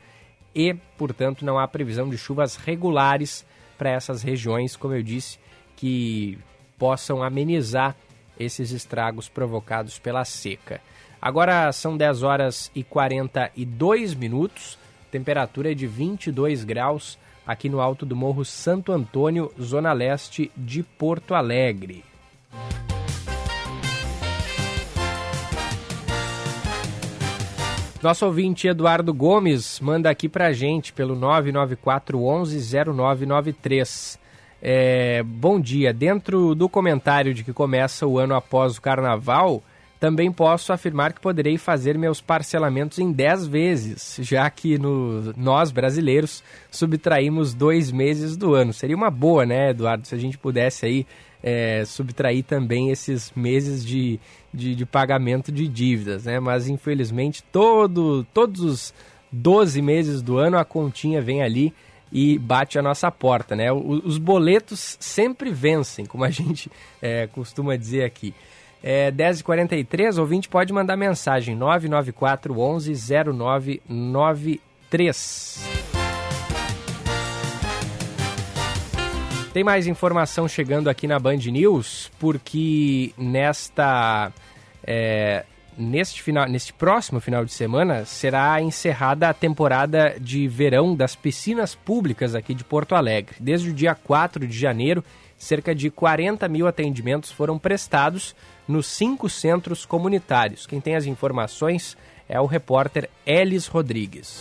e, portanto, não há previsão de chuvas regulares para essas regiões, como eu disse, que possam amenizar esses estragos provocados pela seca. Agora são 10 horas e 42 minutos, temperatura é de 22 graus aqui no alto do Morro Santo Antônio, zona leste de Porto Alegre. Nosso ouvinte Eduardo Gomes manda aqui pra gente pelo 994 11 0993. É, bom dia. Dentro do comentário de que começa o ano após o carnaval, Também posso afirmar que poderei fazer meus parcelamentos em 10 vezes, já que no, nós brasileiros subtraímos dois meses do ano. Seria uma boa, né, Eduardo, se a gente pudesse aí é, subtrair também esses meses de, de, de, pagamento de dívidas, né? Mas infelizmente todo, todos os 12 meses do ano a continha vem ali e bate a nossa porta, né? Os boletos sempre vencem, como a gente é, costuma dizer aqui. É, 10h43, ouvinte pode mandar mensagem 994 11 0993. Tem mais informação chegando aqui na Band News, porque nesta é, neste, final, neste próximo final de semana será encerrada a temporada de verão das piscinas públicas aqui de Porto Alegre. Desde o dia 4 de janeiro, cerca de 40 mil atendimentos foram prestados nos cinco centros comunitários. Quem tem as informações é o repórter Elis Rodrigues.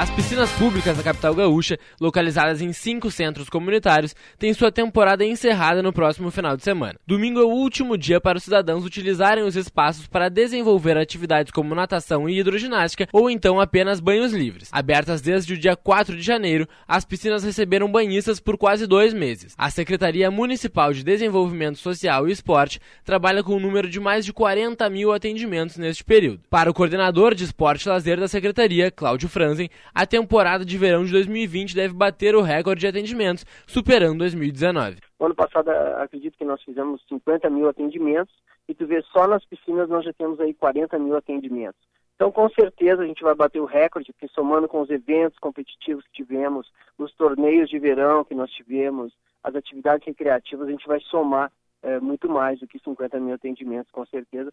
As piscinas públicas da capital gaúcha, localizadas em cinco centros comunitários, têm sua temporada encerrada no próximo final de semana. Domingo é o último dia para os cidadãos utilizarem os espaços para desenvolver atividades como natação e hidroginástica ou então apenas banhos livres. Abertas desde o dia 4 de janeiro, as piscinas receberam banhistas por quase dois meses. A Secretaria Municipal de Desenvolvimento Social e Esporte trabalha com um número de mais de 40 mil atendimentos neste período. Para o coordenador de esporte e lazer da Secretaria, Cláudio Franzen, a temporada de verão de 2020 deve bater o recorde de atendimentos, superando 2019. No ano passado, acredito que nós fizemos 50 mil atendimentos e tu vê só nas piscinas nós já temos aí 40 mil atendimentos. Então, com certeza, a gente vai bater o recorde, porque somando com os eventos competitivos que tivemos, os torneios de verão que nós tivemos, as atividades recreativas, a gente vai somar é, muito mais do que 50 mil atendimentos, com certeza,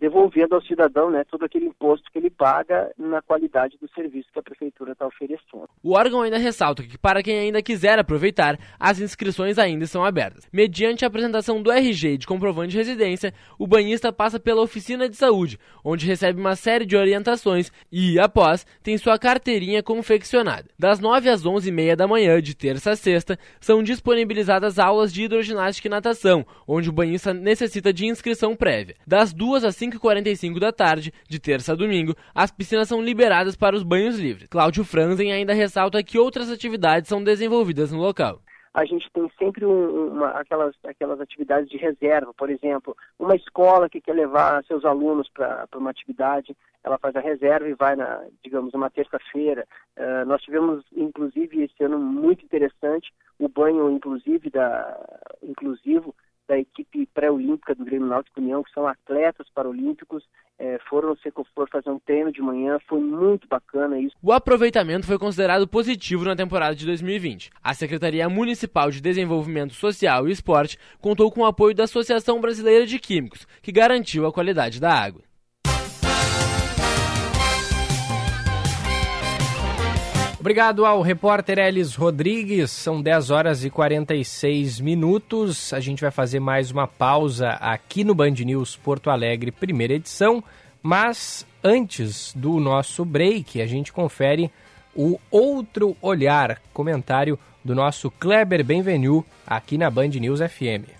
devolvendo ao cidadão né, todo aquele imposto que ele paga na qualidade do serviço que a prefeitura está oferecendo. O órgão ainda ressalta que, para quem ainda quiser aproveitar, as inscrições ainda estão abertas. Mediante a apresentação do RG de comprovante de residência, o banhista passa pela oficina de saúde, onde recebe uma série de orientações e, após, tem sua carteirinha confeccionada. Das 9 às 11 e meia da manhã, de terça a sexta, são disponibilizadas aulas de hidroginástica e natação, onde o banhista necessita de inscrição prévia. Das 2 às 5h45 da tarde, de terça a domingo, as piscinas são liberadas para os banhos livres. Cláudio Franzen ainda ressalta que outras atividades são desenvolvidas no local a gente tem sempre um, uma, aquelas, aquelas atividades de reserva, por exemplo, uma escola que quer levar seus alunos para uma atividade, ela faz a reserva e vai, na, digamos, uma terça-feira. Uh, nós tivemos, inclusive, esse ano muito interessante, o banho, inclusive, da, inclusivo da equipe pré-olímpica do Grêmio Náutico União, que são atletas paralímpicos, é, foram no Secofor fazer um treino de manhã, foi muito bacana isso. O aproveitamento foi considerado positivo na temporada de 2020. A Secretaria Municipal de Desenvolvimento Social e Esporte contou com o apoio da Associação Brasileira de Químicos, que garantiu a qualidade da água. Obrigado ao repórter Elis Rodrigues. São 10 horas e 46 minutos. A gente vai fazer mais uma pausa aqui no Band News Porto Alegre, primeira edição. Mas antes do nosso break, a gente confere o outro olhar, comentário do nosso Kleber Benvenu aqui na Band News FM.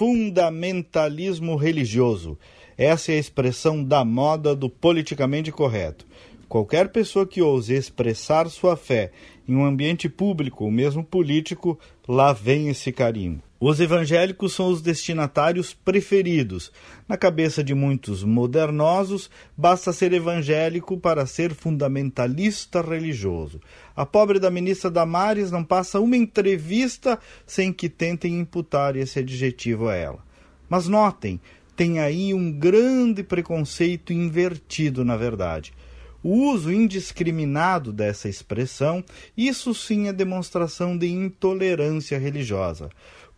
Fundamentalismo religioso. Essa é a expressão da moda do politicamente correto. Qualquer pessoa que ouse expressar sua fé em um ambiente público ou mesmo político, lá vem esse carimbo. Os evangélicos são os destinatários preferidos. Na cabeça de muitos modernosos, basta ser evangélico para ser fundamentalista religioso. A pobre da ministra Damares não passa uma entrevista sem que tentem imputar esse adjetivo a ela. Mas notem, tem aí um grande preconceito invertido, na verdade. O uso indiscriminado dessa expressão, isso sim é demonstração de intolerância religiosa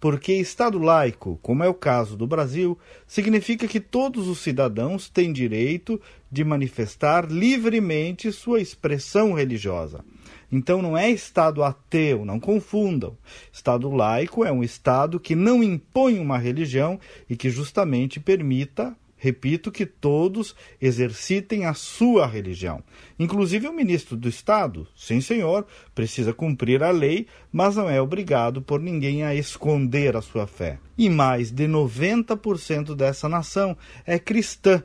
porque Estado laico, como é o caso do Brasil, significa que todos os cidadãos têm direito de manifestar livremente sua expressão religiosa. Então não é Estado ateu, não confundam. Estado laico é um Estado que não impõe uma religião e que justamente permita Repito que todos exercitem a sua religião. Inclusive o ministro do Estado, sim senhor, precisa cumprir a lei, mas não é obrigado por ninguém a esconder a sua fé. E mais de 90% dessa nação é cristã,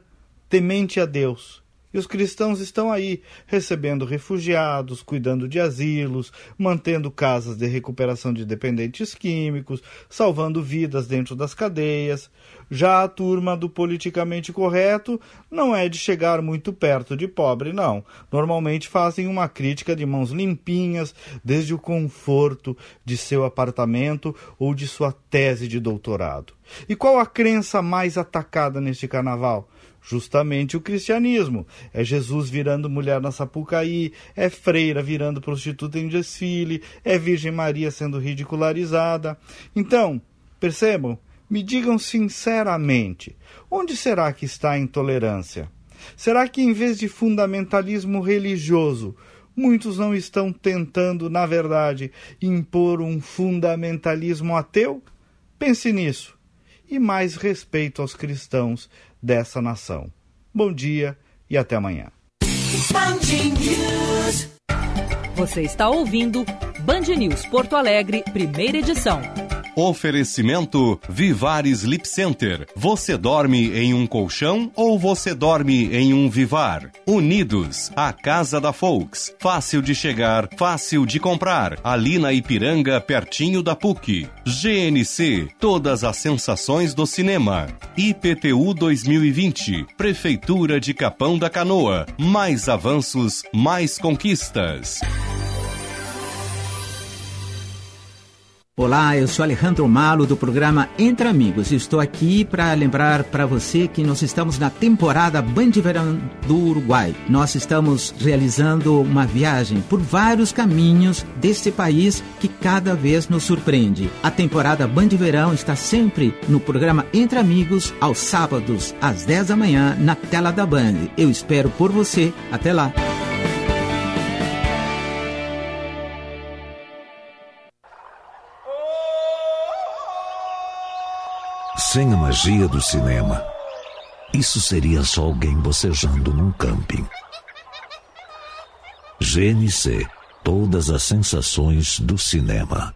temente a Deus e os cristãos estão aí, recebendo refugiados, cuidando de asilos, mantendo casas de recuperação de dependentes químicos, salvando vidas dentro das cadeias. Já a turma do politicamente correto não é de chegar muito perto de pobre, não. Normalmente fazem uma crítica de mãos limpinhas, desde o conforto de seu apartamento ou de sua tese de doutorado. E qual a crença mais atacada neste carnaval? justamente o cristianismo. É Jesus virando mulher na Sapucaí, é freira virando prostituta em desfile, é Virgem Maria sendo ridicularizada. Então, percebam, me digam sinceramente, onde será que está a intolerância? Será que em vez de fundamentalismo religioso, muitos não estão tentando, na verdade, impor um fundamentalismo ateu? Pense nisso. E mais respeito aos cristãos dessa nação. Bom dia e até amanhã. Você está ouvindo Band News Porto Alegre, primeira edição. Oferecimento Vivar Sleep Center. Você dorme em um colchão ou você dorme em um Vivar? Unidos, a casa da Folks. Fácil de chegar, fácil de comprar. Ali na Ipiranga, pertinho da PUC. GNC, todas as sensações do cinema. IPTU 2020, Prefeitura de Capão da Canoa. Mais avanços, mais conquistas. Olá, eu sou Alejandro Malo do programa Entre Amigos. Estou aqui para lembrar para você que nós estamos na temporada Band Verão do Uruguai. Nós estamos realizando uma viagem por vários caminhos deste país que cada vez nos surpreende. A temporada Band Verão está sempre no programa Entre Amigos aos sábados às 10 da manhã na tela da Band. Eu espero por você. Até lá. Sem a magia do cinema, isso seria só alguém bocejando num camping. GNC Todas as sensações do cinema.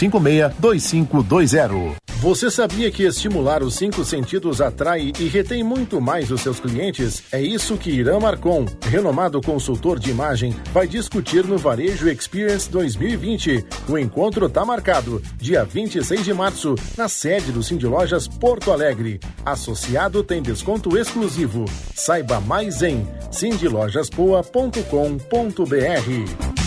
95 562520. Você sabia que estimular os cinco sentidos atrai e retém muito mais os seus clientes? É isso que Irã Marcon, renomado consultor de imagem, vai discutir no Varejo Experience 2020. O encontro está marcado, dia 26 de março, na sede do Cindy Lojas Porto Alegre. Associado tem desconto exclusivo. Saiba mais em cindylojaspoa.com.br.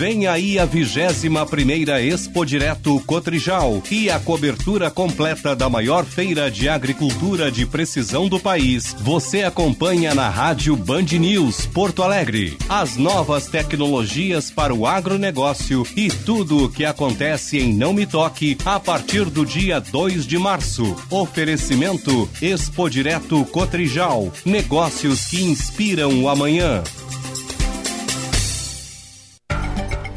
Vem aí a 21 primeira Expo Direto Cotrijal e a cobertura completa da maior feira de agricultura de precisão do país. Você acompanha na Rádio Band News Porto Alegre. As novas tecnologias para o agronegócio e tudo o que acontece em Não Me Toque a partir do dia 2 de março. Oferecimento Expo Direto Cotrijal. Negócios que inspiram o amanhã.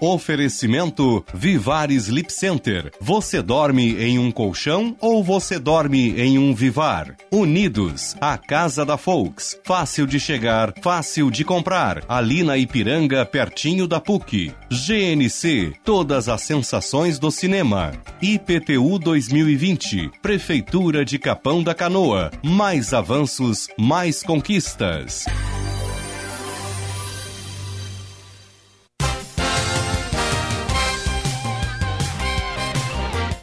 Oferecimento Vivar Sleep Center. Você dorme em um colchão ou você dorme em um Vivar? Unidos, a casa da Folks. Fácil de chegar, fácil de comprar. Ali na Ipiranga, pertinho da PUC. GNC, todas as sensações do cinema. IPTU 2020, Prefeitura de Capão da Canoa. Mais avanços, mais conquistas.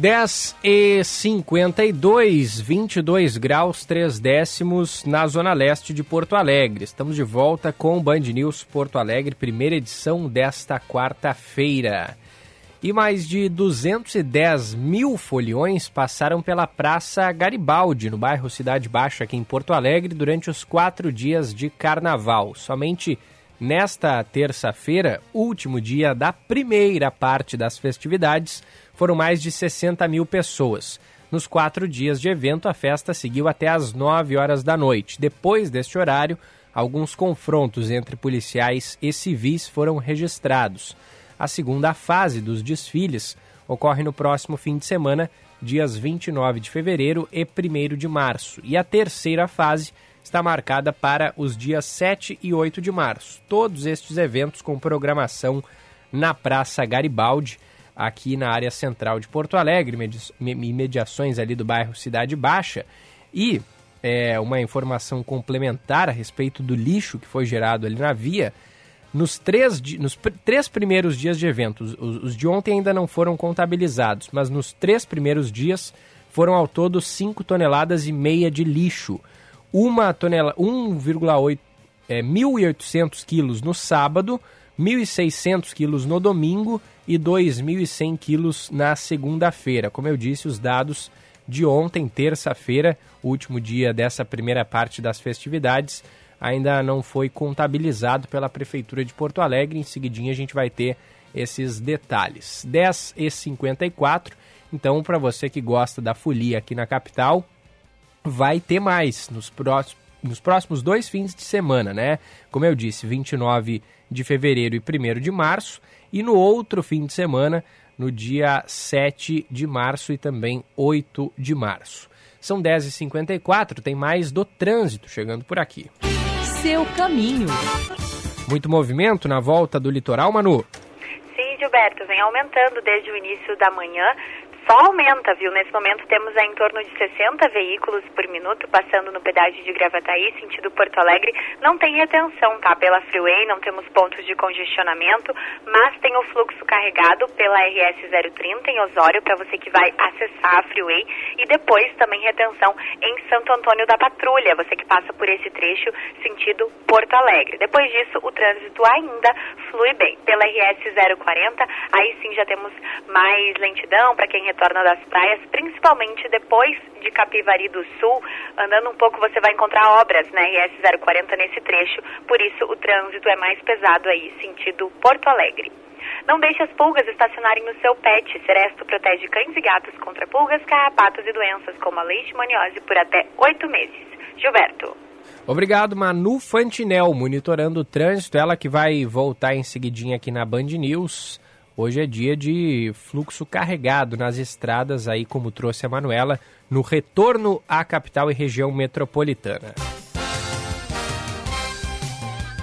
10 e 52, 22 graus 3 décimos na zona leste de Porto Alegre. Estamos de volta com o Band News Porto Alegre, primeira edição desta quarta-feira. E mais de 210 mil foliões passaram pela Praça Garibaldi, no bairro Cidade Baixa, aqui em Porto Alegre, durante os quatro dias de carnaval. Somente nesta terça-feira, último dia da primeira parte das festividades, foram mais de 60 mil pessoas. Nos quatro dias de evento, a festa seguiu até às 9 horas da noite. Depois deste horário, alguns confrontos entre policiais e civis foram registrados. A segunda fase dos desfiles ocorre no próximo fim de semana, dias 29 de fevereiro e 1 de março. E a terceira fase está marcada para os dias 7 e 8 de março. Todos estes eventos com programação na Praça Garibaldi aqui na área central de Porto Alegre, imediações ali do bairro Cidade Baixa. E é, uma informação complementar a respeito do lixo que foi gerado ali na via. Nos três, nos três primeiros dias de evento, os, os de ontem ainda não foram contabilizados, mas nos três primeiros dias foram ao todo 5 toneladas e meia de lixo. Uma tonelada, 1,8 é, 1.800 quilos no sábado, 1.600 quilos no domingo e 2.100 quilos na segunda-feira. Como eu disse, os dados de ontem, terça-feira, último dia dessa primeira parte das festividades, ainda não foi contabilizado pela Prefeitura de Porto Alegre. Em seguidinha a gente vai ter esses detalhes. 10 e 54 então para você que gosta da folia aqui na capital, vai ter mais nos próximos nos próximos dois fins de semana, né? Como eu disse, 29 de fevereiro e 1 de março, e no outro fim de semana, no dia 7 de março e também 8 de março. São 10h54, tem mais do trânsito chegando por aqui. Seu caminho. Muito movimento na volta do litoral, Manu? Sim, Gilberto, vem aumentando desde o início da manhã só aumenta, viu? Nesse momento temos em torno de 60 veículos por minuto passando no pedágio de Gravataí, sentido Porto Alegre. Não tem retenção, tá? Pela Freeway, não temos pontos de congestionamento, mas tem o fluxo carregado pela RS 030 em Osório, para você que vai acessar a Freeway. E depois também retenção em Santo Antônio da Patrulha, você que passa por esse trecho sentido Porto Alegre. Depois disso, o trânsito ainda flui bem. Pela RS 040, aí sim já temos mais lentidão para quem retorna das praias, principalmente depois de Capivari do Sul. Andando um pouco você vai encontrar obras, né? IS 040 nesse trecho, por isso o trânsito é mais pesado aí, sentido Porto Alegre. Não deixe as pulgas estacionarem no seu pet. Seresto protege cães e gatos contra pulgas, carrapatos e doenças como a leishmaniose por até oito meses. Gilberto. Obrigado, Manu Fantinel, monitorando o trânsito. Ela que vai voltar em seguidinha aqui na Band News. Hoje é dia de fluxo carregado nas estradas, aí como trouxe a Manuela, no retorno à capital e região metropolitana.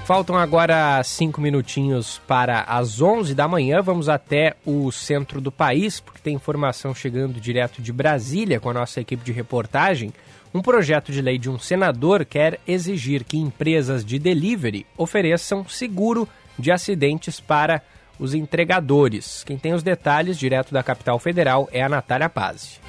Faltam agora cinco minutinhos para as 11 da manhã. Vamos até o centro do país, porque tem informação chegando direto de Brasília com a nossa equipe de reportagem. Um projeto de lei de um senador quer exigir que empresas de delivery ofereçam seguro de acidentes para os entregadores. Quem tem os detalhes direto da capital federal é a Natália Pazzi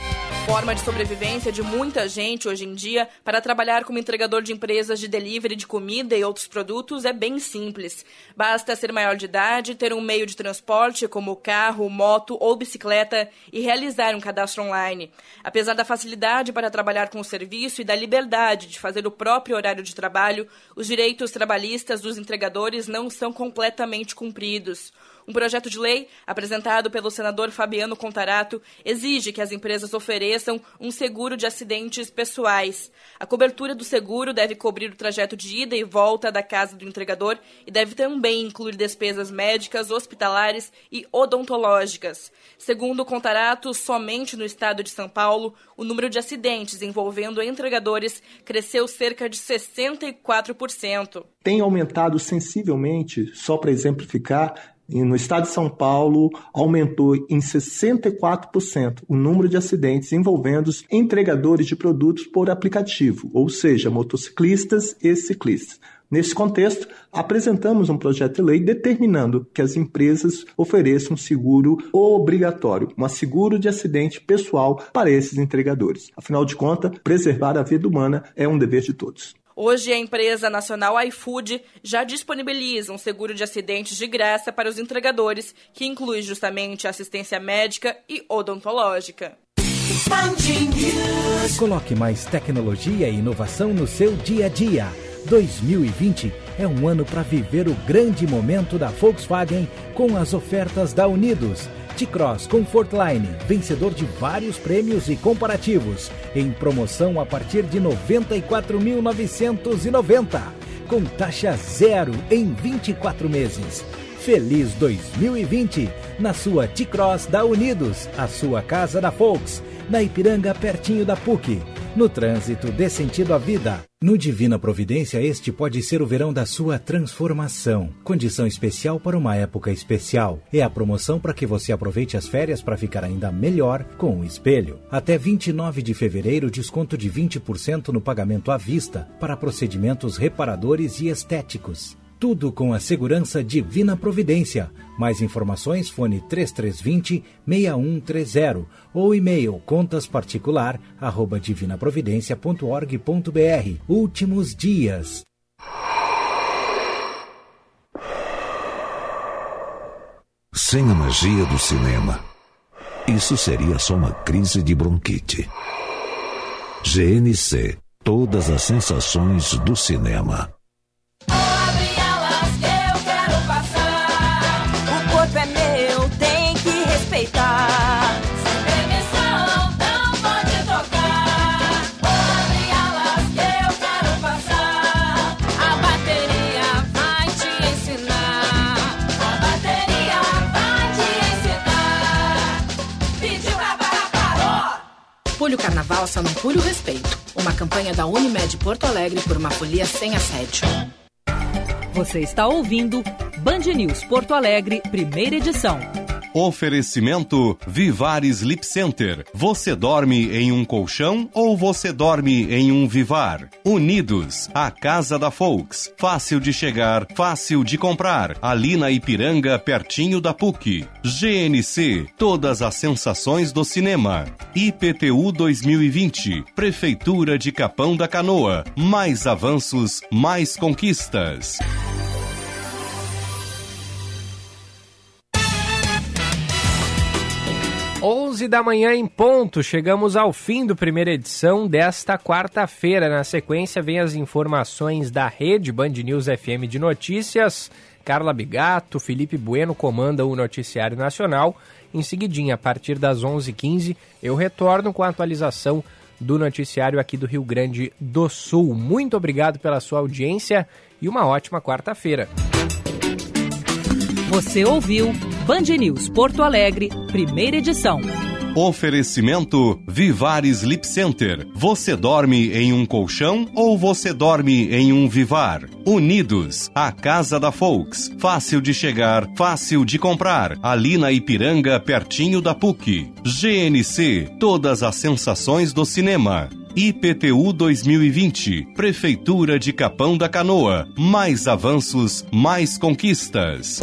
forma de sobrevivência de muita gente hoje em dia para trabalhar como entregador de empresas de delivery de comida e outros produtos é bem simples. Basta ser maior de idade, ter um meio de transporte como carro, moto ou bicicleta e realizar um cadastro online. Apesar da facilidade para trabalhar com o serviço e da liberdade de fazer o próprio horário de trabalho, os direitos trabalhistas dos entregadores não são completamente cumpridos. Um projeto de lei, apresentado pelo senador Fabiano Contarato, exige que as empresas ofereçam um seguro de acidentes pessoais. A cobertura do seguro deve cobrir o trajeto de ida e volta da casa do entregador e deve também incluir despesas médicas, hospitalares e odontológicas. Segundo o Contarato, somente no estado de São Paulo, o número de acidentes envolvendo entregadores cresceu cerca de 64%. Tem aumentado sensivelmente, só para exemplificar, no estado de São Paulo, aumentou em 64% o número de acidentes envolvendo entregadores de produtos por aplicativo, ou seja, motociclistas e ciclistas. Nesse contexto, apresentamos um projeto de lei determinando que as empresas ofereçam seguro obrigatório, um seguro de acidente pessoal para esses entregadores. Afinal de contas, preservar a vida humana é um dever de todos. Hoje, a empresa nacional iFood já disponibiliza um seguro de acidentes de graça para os entregadores, que inclui justamente assistência médica e odontológica. Coloque mais tecnologia e inovação no seu dia a dia. 2020 é um ano para viver o grande momento da Volkswagen com as ofertas da Unidos. T-Cross Comfortline, vencedor de vários prêmios e comparativos, em promoção a partir de 94.990, com taxa zero em 24 meses. Feliz 2020 na sua T-Cross da Unidos, a sua casa da Volks, na Ipiranga, pertinho da PUC. No trânsito, dê sentido à vida. No Divina Providência, este pode ser o verão da sua transformação. Condição especial para uma época especial. É a promoção para que você aproveite as férias para ficar ainda melhor com o espelho. Até 29 de fevereiro, desconto de 20% no pagamento à vista para procedimentos reparadores e estéticos. Tudo com a segurança Divina Providência. Mais informações, fone 3320 6130 ou e-mail contasparticular arroba divinaprovidencia.org.br. Últimos dias. Sem a magia do cinema, isso seria só uma crise de bronquite. GNC Todas as sensações do cinema. Só não pule o respeito. Uma campanha da Unimed Porto Alegre por uma folia sem assédio. Você está ouvindo Band News Porto Alegre, primeira edição. Oferecimento Vivar Sleep Center. Você dorme em um colchão ou você dorme em um Vivar? Unidos, a casa da Folks. Fácil de chegar, fácil de comprar. Ali na Ipiranga, pertinho da PUC. GNC, todas as sensações do cinema. IPTU 2020, Prefeitura de Capão da Canoa. Mais avanços, mais conquistas. 11 da manhã em ponto, chegamos ao fim do primeira edição desta quarta-feira. Na sequência, vem as informações da rede Band News FM de Notícias. Carla Bigato, Felipe Bueno comandam o Noticiário Nacional. Em seguidinha, a partir das 11h15, eu retorno com a atualização do noticiário aqui do Rio Grande do Sul. Muito obrigado pela sua audiência e uma ótima quarta-feira. Você ouviu Band News Porto Alegre, primeira edição. Oferecimento Vivar Sleep Center. Você dorme em um colchão ou você dorme em um Vivar? Unidos, a casa da Folks. Fácil de chegar, fácil de comprar. Ali na Ipiranga, pertinho da PUC. GNC, todas as sensações do cinema. IPTU 2020, Prefeitura de Capão da Canoa. Mais avanços, mais conquistas.